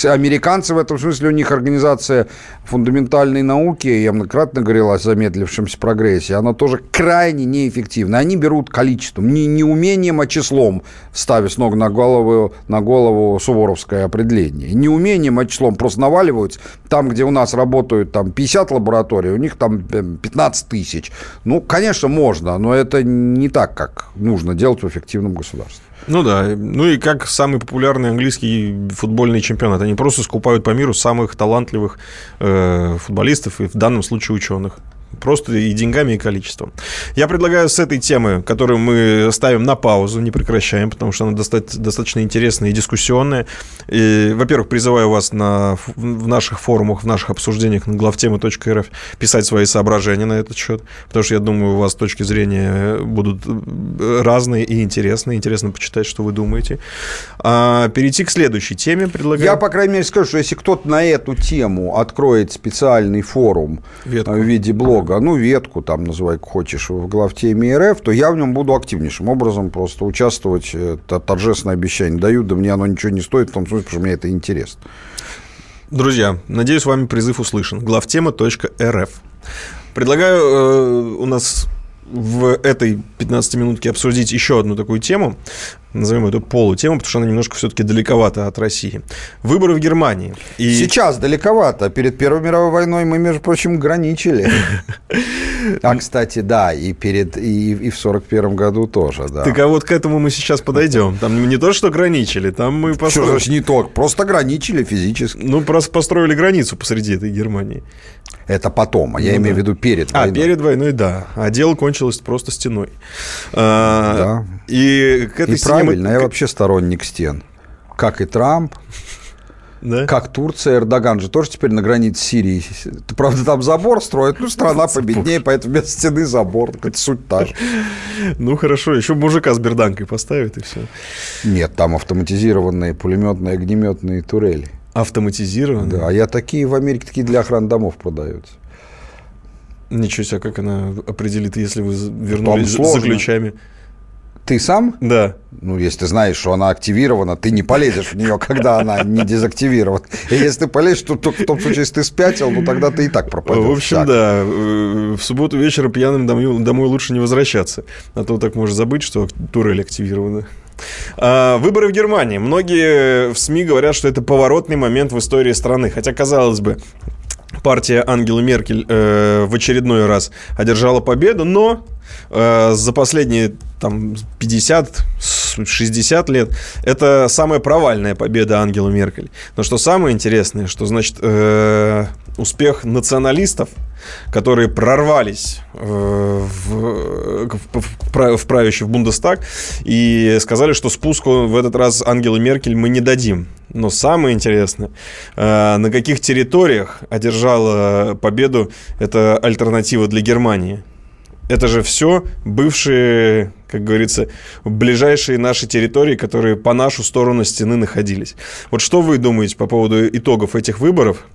Американцы в этом смысле, у них организация фундаментальной науки, я многократно говорил о замедлившемся прогрессе, она тоже крайне неэффективна. Они берут количеством, не, не умением, а числом, ставя с ног на голову, на голову суворовское определение. Не умением, а числом просто наваливаются. Там, где у нас работают там, 50 лабораторий, у них там э, 15 тысяч. Ну, конечно, можно, но это не так, как нужно делать в эффективном государстве. Ну да, ну и как самый популярный английский футбольный чемпионат. Они просто скупают по миру самых талантливых э, футболистов и в данном случае ученых. Просто и деньгами, и количеством. Я предлагаю с этой темы, которую мы ставим на паузу, не прекращаем, потому что она доста- достаточно интересная и дискуссионная. И, во-первых, призываю вас на, в наших форумах, в наших обсуждениях на главтемы.рф писать свои соображения на этот счет, потому что я думаю, у вас точки зрения будут э, разные и интересные. Интересно почитать, что вы думаете. А, перейти к следующей теме предлагаю. Я, по крайней мере, скажу, что если кто-то на эту тему откроет специальный форум Ветку. э, в виде блога, ну, ветку там называй, как хочешь, в главтеме РФ, то я в нем буду активнейшим образом просто участвовать. Это торжественное обещание даю, да мне оно ничего не стоит, в том смысле, потому что мне это интересно. Друзья, надеюсь, вами призыв услышан. Главтема.рф. Предлагаю э, у нас в этой 15 минутке обсудить еще одну такую тему. Назовем эту полутему, потому что она немножко все-таки далековато от России. Выборы в Германии. И... Сейчас далековато. Перед Первой мировой войной мы, между прочим, граничили. А, кстати, да, и перед и, и в сорок первом году тоже, да. Так а вот к этому мы сейчас подойдем. Там не то, что граничили, там мы Что построили... значит не то? Просто граничили физически. Ну, просто построили границу посреди этой Германии. Это потом, а я Ну имею в да. виду перед А, войной. перед войной, да. А дело кончилось просто стеной. А, Да. И к этой И стене мы- правильно, я вообще сторонник стен. Как и Трамп, Да? Как Турция, Эрдоган же тоже теперь на границе Сирии. Правда, там забор строят, ну, страна победнее, поэтому вместо стены забор. Это суть та же. Ну хорошо, еще мужика с берданкой поставят и все. Нет, там автоматизированные пулеметные, огнеметные турели. Автоматизированно? Да, а я такие в Америке, такие для охраны домов продаются. Ничего себе, как она определит, если вы вернулись за ключами? Ты сам? Да. Ну, если ты знаешь, что она активирована, ты не полезешь в нее, когда она не дезактивирована. И если ты полезешь, то, то в том случае, если ты спятил, ну тогда ты и так пропадешь. В общем, всяк. да, в субботу вечером пьяным домой, домой лучше не возвращаться. А то так можешь забыть, что турель активирована. А, выборы в Германии. Многие в СМИ говорят, что это поворотный момент в истории страны. Хотя, казалось бы, партия Ангелы Меркель э, в очередной раз одержала победу, но э, за последние там 50-60 лет это самая провальная победа Ангелы Меркель. Но что самое интересное, что значит э, успех националистов, которые прорвались э, в, в, в правящий в Бундестаг и сказали, что спуску в этот раз Ангелы Меркель мы не дадим. Но самое интересное, э, на каких территориях одержала победу эта альтернатива для Германии. Это же все бывшие, как говорится, ближайшие наши территории, которые по нашу сторону стены находились. Вот что вы думаете по поводу итогов этих выборов?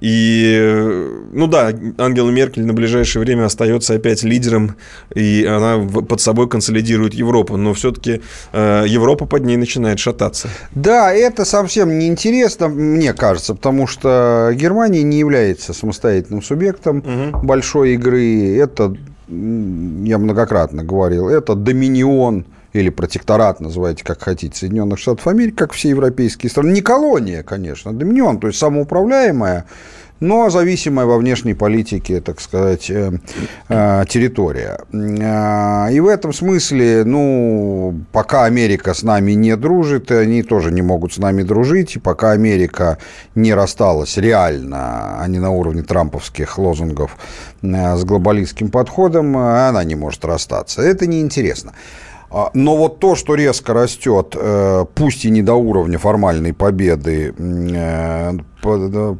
И, ну да, Ангела Меркель на ближайшее время остается опять лидером, и она под собой консолидирует Европу, но все-таки э, Европа под ней начинает шататься. Да, это совсем неинтересно, мне кажется, потому что Германия не является самостоятельным субъектом большой игры. Это, я многократно говорил, это доминион или протекторат, называйте как хотите, Соединенных Штатов Америки, как все европейские страны. Не колония, конечно, а доминион, то есть самоуправляемая, но зависимая во внешней политике, так сказать, э, э, территория. Э, И в этом смысле, ну, пока Америка с нами не дружит, они тоже не могут с нами дружить, и пока Америка не рассталась реально, а не на уровне трамповских лозунгов с глобалистским подходом, она не может расстаться. Это неинтересно. А, Но вот то, что резко растет, пусть и не до уровня формальной победы, по-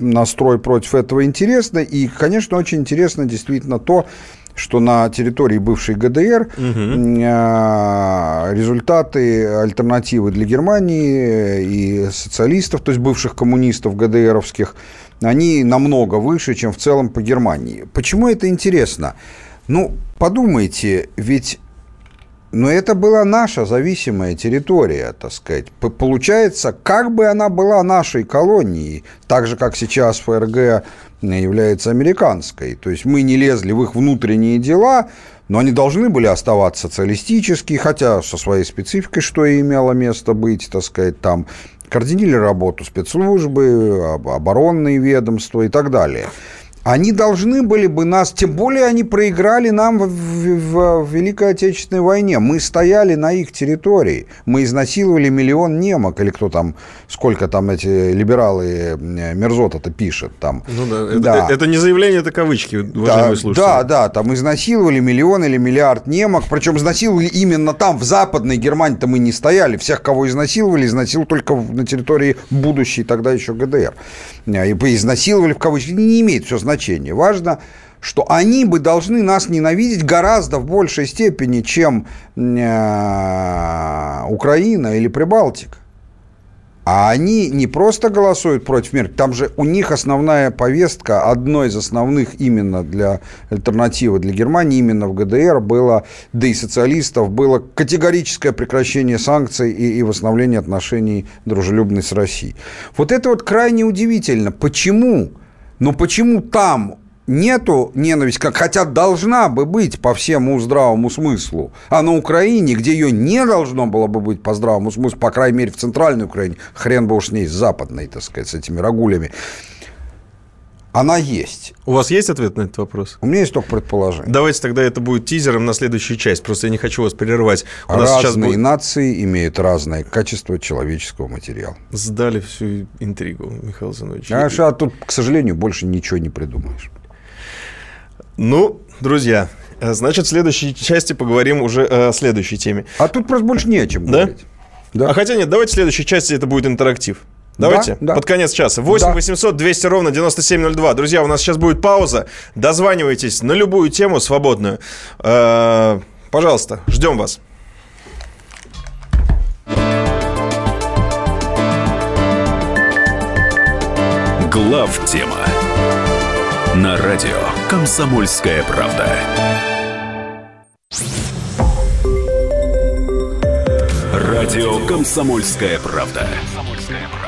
настрой против этого интересно. И, конечно, очень интересно действительно то, что на территории бывшей ГДР э, результаты альтернативы для Германии и социалистов, то есть бывших коммунистов ГДРовских, они намного выше, чем в целом по Германии. Почему это интересно? Ну, подумайте, ведь но это была наша зависимая территория, так сказать. Получается, как бы она была нашей колонией, так же, как сейчас ФРГ является американской. То есть мы не лезли в их внутренние дела, но они должны были оставаться социалистические, хотя со своей спецификой, что и имело место быть, так сказать, там координировали работу спецслужбы, об- оборонные ведомства и так далее. Они должны были бы нас, тем более они проиграли нам в, в- в Великой Отечественной войне. Мы стояли на их территории, мы изнасиловали миллион немок, или кто там, сколько там эти либералы э, Мерзота-то пишет там. Ну да, это, Да. это не заявление, это кавычки, Да, уважаемые слушатели. да, да, там изнасиловали миллион или миллиард немок, причем изнасиловали именно там, в Западной Германии-то мы не стояли, всех, кого изнасиловали, изнасиловали только на территории будущей тогда еще ГДР. А, И изнасиловали в кавычках, не имеет все значения. Важно, что они бы должны нас ненавидеть гораздо в большей степени, чем э, Украина или Прибалтика. А они не просто голосуют против мира, там же у них основная повестка, одной из основных именно для альтернативы для Германии, именно в ГДР было, да и социалистов, было категорическое прекращение санкций и, и восстановление отношений дружелюбной с Россией. Вот это вот крайне удивительно. Почему? Ну почему там нету ненависти, как хотя должна бы быть по всему здравому смыслу, а на Украине, где ее не должно было бы быть по здравому смыслу, по крайней мере в центральной Украине, хрен бы уж с ней, с западной, так сказать, с этими рагулями, она есть. У вас есть ответ на этот вопрос? У меня есть только предположение. Давайте тогда это будет тизером на следующую часть. Просто я не хочу вас прерывать. У нас Разные сейчас будет... нации имеют разное качество человеческого материала. Сдали всю интригу, Михаил Зинович. А, а тут, к сожалению, больше ничего не придумаешь. Ну, друзья, э, значит, в следующей части поговорим уже о следующей теме. А тут просто больше не о чем Да? говорить. Да. А хотя нет, давайте в следующей части это будет интерактив. Давайте, Да, да. под конец часа. 8 Да. 800 200 ровно 9702. Друзья, у нас сейчас будет пауза. Дозванивайтесь на любую тему свободную. Э, Пожалуйста, ждем вас. Глав тема на радио Комсомольская правда. Радио Комсомольская правда.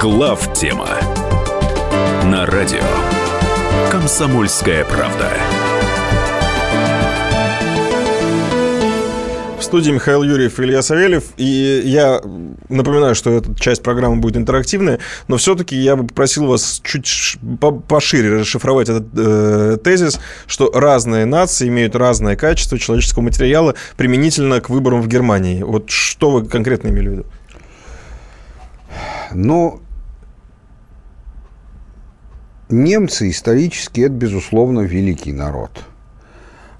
Глав тема на радио Комсомольская правда. В студии Михаил Юрьев и Илья Савельев. И я напоминаю, что эта часть программы будет интерактивная, но все-таки я бы попросил вас чуть пошире расшифровать этот э, тезис, что разные нации имеют разное качество человеческого материала применительно к выборам в Германии. Вот что вы конкретно имели в виду? Ну, немцы исторически это, безусловно, великий народ.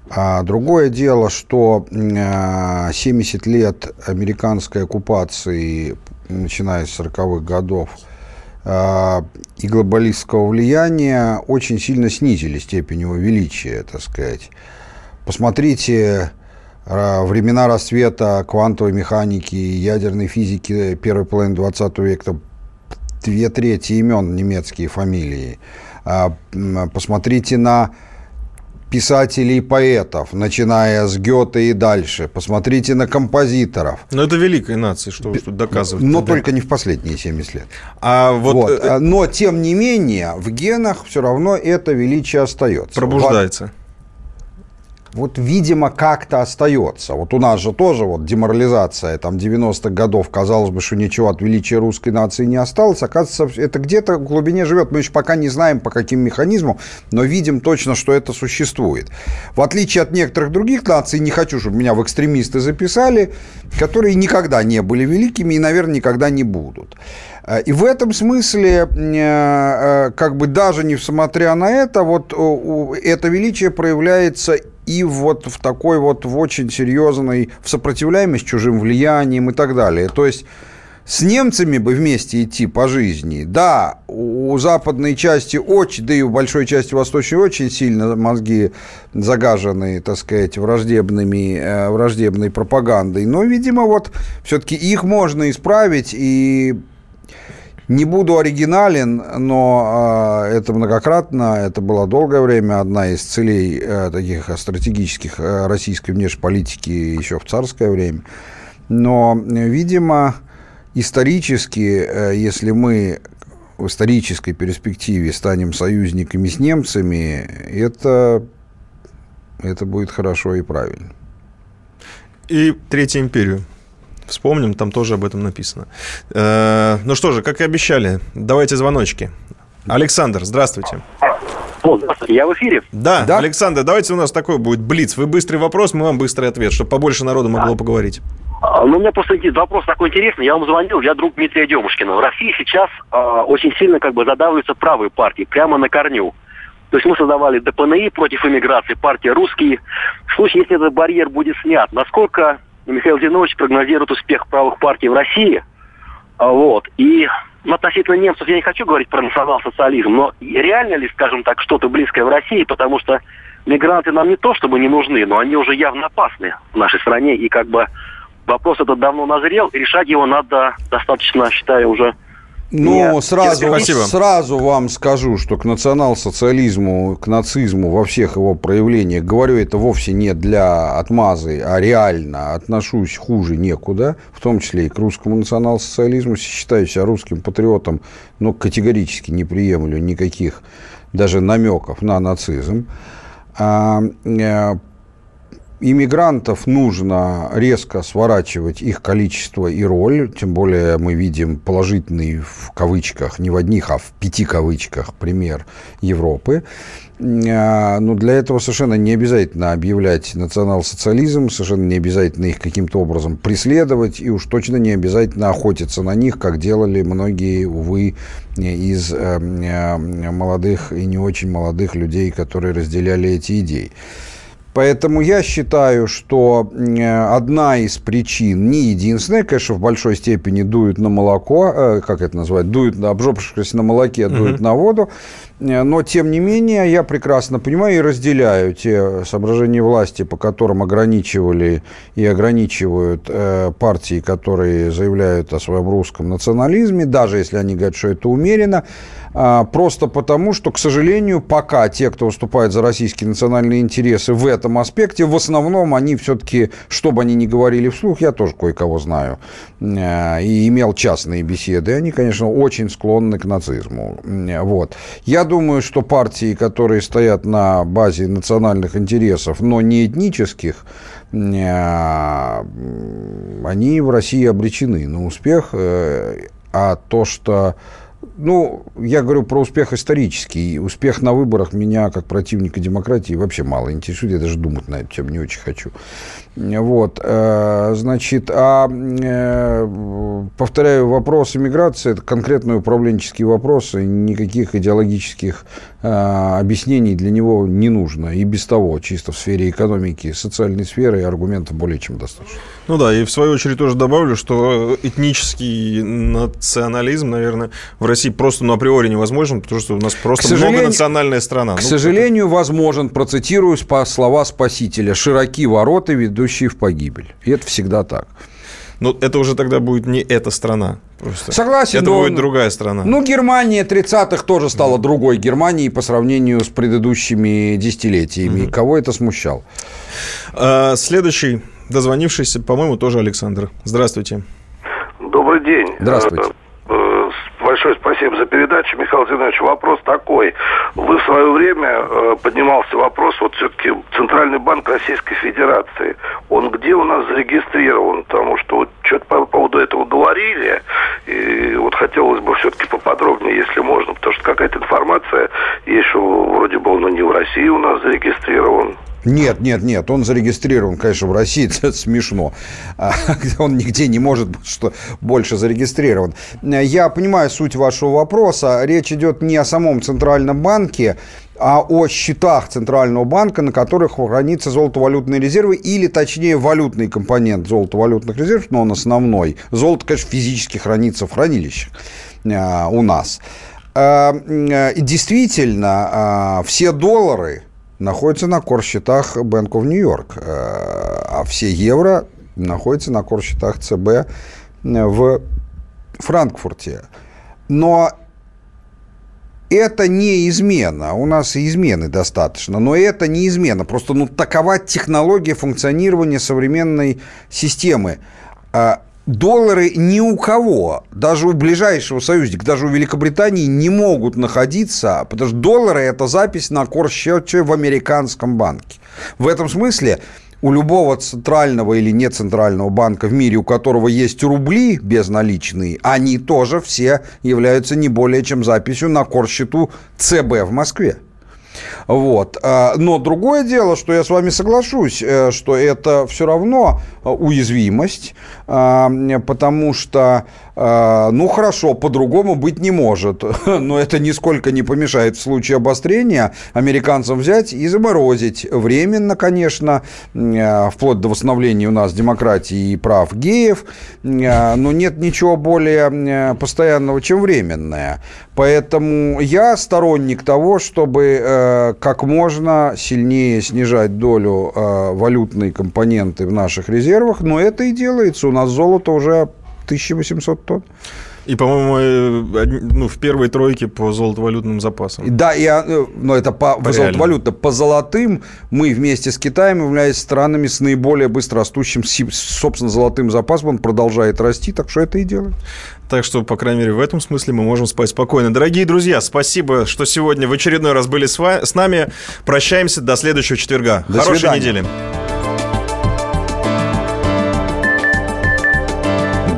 А другое дело, что э, 70 лет американской оккупации, начиная с 40-х годов, э, и глобалистского влияния очень сильно снизили степень его величия, так сказать. Посмотрите э, времена расцвета квантовой механики ядерной физики первой половины 20 века, две трети имен немецкие фамилии. А, Посмотрите на писателей и поэтов, начиная с Гёте и дальше. Посмотрите на композиторов. Но это великая нация, что вы тут доказываете. Но Да. только не в последние 70 лет. А вот, Вот, э, а, Но, тем не менее, в генах все равно это величие остается. пробуждается. Вот, видимо, как-то остается. Вот у нас же тоже вот деморализация там 90-х годов, казалось бы, что ничего от величия русской нации не осталось. Оказывается, это где-то в глубине живет. Мы еще пока не знаем, по каким механизмам, но видим точно, что это существует. В отличие от некоторых других наций, не хочу, чтобы меня в экстремисты записали, которые никогда не были великими и, наверное, никогда не будут. Э, И в этом смысле, э, э, как бы даже несмотря на это, вот у- это величие проявляется и вот в такой вот в очень серьезной, в сопротивляемость чужим влиянием и так далее. То есть с немцами бы вместе идти по жизни. Да, у западной части очень, да и у большой части восточной очень сильно мозги загажены, так сказать, враждебными, э, враждебной пропагандой. Но, видимо, вот все-таки их можно исправить и не буду оригинален, но э, это многократно, это было долгое время одна из целей э, таких э, стратегических э, российской внешнеполитики еще в царское время. Но, видимо, исторически, если мы в исторической перспективе станем союзниками с немцами, это, это будет хорошо и правильно. И Третью империю. Вспомним, там тоже об этом написано. Э, Ну что же, как и обещали, давайте звоночки. Александр, здравствуйте. Я в эфире. Да, Да. Александр, давайте у нас такой будет блиц. Вы быстрый вопрос, мы вам быстрый ответ, чтобы побольше народу могло поговорить. А, Ну, у меня просто один вопрос такой интересный. Я вам звонил, я друг Дмитрия Демушкина. В России сейчас а, очень сильно как бы задавливаются правые партии, прямо на корню. То есть мы создавали ДПНИ против иммиграции, партия «Русские». В случае, если этот барьер будет снят, насколько Михаил Зинович прогнозирует успех правых партий в России? А, Вот. И ну, относительно немцев я не хочу говорить про национал-социализм, но реально ли, скажем так, что-то близкое в России, потому что мигранты нам не то чтобы не нужны, но они уже явно опасны в нашей стране, и как бы вопрос этот давно назрел, и решать его надо достаточно, считаю, уже Ну, Нет. сразу, Спасибо. сразу вам скажу, что к национал-социализму, к нацизму во всех его проявлениях, говорю это вовсе не для отмазы, а реально отношусь хуже некуда, в том числе и к русскому национал-социализму, считаю себя русским патриотом, но категорически не приемлю никаких даже намеков на нацизм. Иммигрантов нужно резко сворачивать их количество и роль, тем более мы видим положительный в кавычках, не в одних, а в пяти кавычках пример Европы. А, но для этого совершенно не обязательно объявлять национал-социализм, совершенно не обязательно их каким-то образом преследовать, и уж точно не обязательно охотиться на них, как делали многие, увы, из э, э, молодых и не очень молодых людей, которые разделяли эти идеи. Поэтому я считаю, что одна из причин, не единственная, конечно, в большой степени дует на молоко, э, как это назвать, дует, обжопшись на молоке, дует угу. на воду, э, но, тем не менее, я прекрасно понимаю и разделяю те соображения власти, по которым ограничивали и ограничивают э, партии, которые заявляют о своем русском национализме, даже если они говорят, что это умеренно, просто потому, что, к сожалению, пока те, кто выступает за российские национальные интересы в этом аспекте, в основном они все-таки, что бы они ни говорили вслух, я тоже кое-кого знаю, э, и имел частные беседы, они, конечно, очень склонны к нацизму. Вот. Я думаю, что партии, которые стоят на базе национальных интересов, но не этнических, э, они в России обречены на успех, э, а то, что ну, я говорю про успех исторический. Успех на выборах меня, как противника демократии, вообще мало интересует. Я даже думать на эту тему не очень хочу. Вот, э, значит, а, э, повторяю, вопрос иммиграции – это конкретные управленческие вопросы, никаких идеологических э, объяснений для него не нужно. И без того, чисто в сфере экономики, социальной сферы аргументов более чем достаточно. Ну да, и в свою очередь тоже добавлю, что этнический национализм, наверное, в России просто ну, априори невозможен, потому что у нас просто многонациональная страна. К ну, сожалению, это... возможен, процитирую по слова спасителя, «широки ворота, ведущие в погибель». И это всегда так. Но это уже тогда будет не эта страна. Просто. Согласен. Это но, будет другая страна. Ну, Германия 30-х тоже стала да. другой Германией по сравнению с предыдущими десятилетиями. Угу. Кого это смущало? А, следующий дозвонившийся, по-моему, тоже Александр. Здравствуйте. Добрый день. Здравствуйте. Большое спасибо за передачу. Михаил Зинович, вопрос такой. Вы в свое время э, поднимался вопрос, вот все-таки Центральный банк Российской Федерации, он где у нас зарегистрирован? Потому что вот что-то по поводу этого говорили, и вот хотелось бы все-таки поподробнее, если можно, потому что какая-то информация есть, что вроде бы он не в России у нас зарегистрирован. Нет, нет, нет, он зарегистрирован, конечно, в России, это смешно. А, он нигде не может быть что больше зарегистрирован. Я понимаю суть вашего вопроса. Речь идет не о самом Центральном банке, а о счетах Центрального банка, на которых хранится золотовалютные резервы, или, точнее, валютный компонент золотовалютных резервов, но он основной. Золото, конечно, физически хранится в хранилищах а, у нас. А, действительно, все доллары – находятся на корсчетах Bank of York, э, а все евро находятся на корсчетах ЦБ э, в Франкфурте. Но это не измена. У нас и измены достаточно, но это не измена. Просто ну, такова технология функционирования современной системы. Доллары ни у кого, даже у ближайшего союзника, даже у Великобритании не могут находиться, потому что доллары – это запись на корсчете в американском банке. В этом смысле у любого центрального или нецентрального банка в мире, у которого есть рубли безналичные, они тоже все являются не более чем записью на корсчету ЦБ в Москве. Вот. А, но другое дело, что я с вами соглашусь, э, что это все равно уязвимость, а, потому что а, ну хорошо, по-другому быть не может. Но это нисколько не помешает в случае обострения американцам взять и заморозить. Временно, конечно, а, вплоть до восстановления у нас демократии и прав геев. А, но нет ничего более постоянного, чем временное. Поэтому я сторонник того, чтобы э, как можно сильнее снижать долю э, валютной компоненты в наших резервах. Но это и делается. У нас золото уже 1800 тонн. И, по-моему, э, ну, в первой тройке по золотовалютным запасам. Да, и, э, но это по, по золотовалютно. По золотым мы вместе с Китаем являемся странами с наиболее быстро растущим, собственно, золотым запасом. Он продолжает расти, так что это и делает. Так что, по крайней мере, в этом смысле мы можем спать спокойно. Дорогие друзья, спасибо, что сегодня в очередной раз были с, вами, с нами. Прощаемся до следующего четверга. До Хорошей свидания. недели.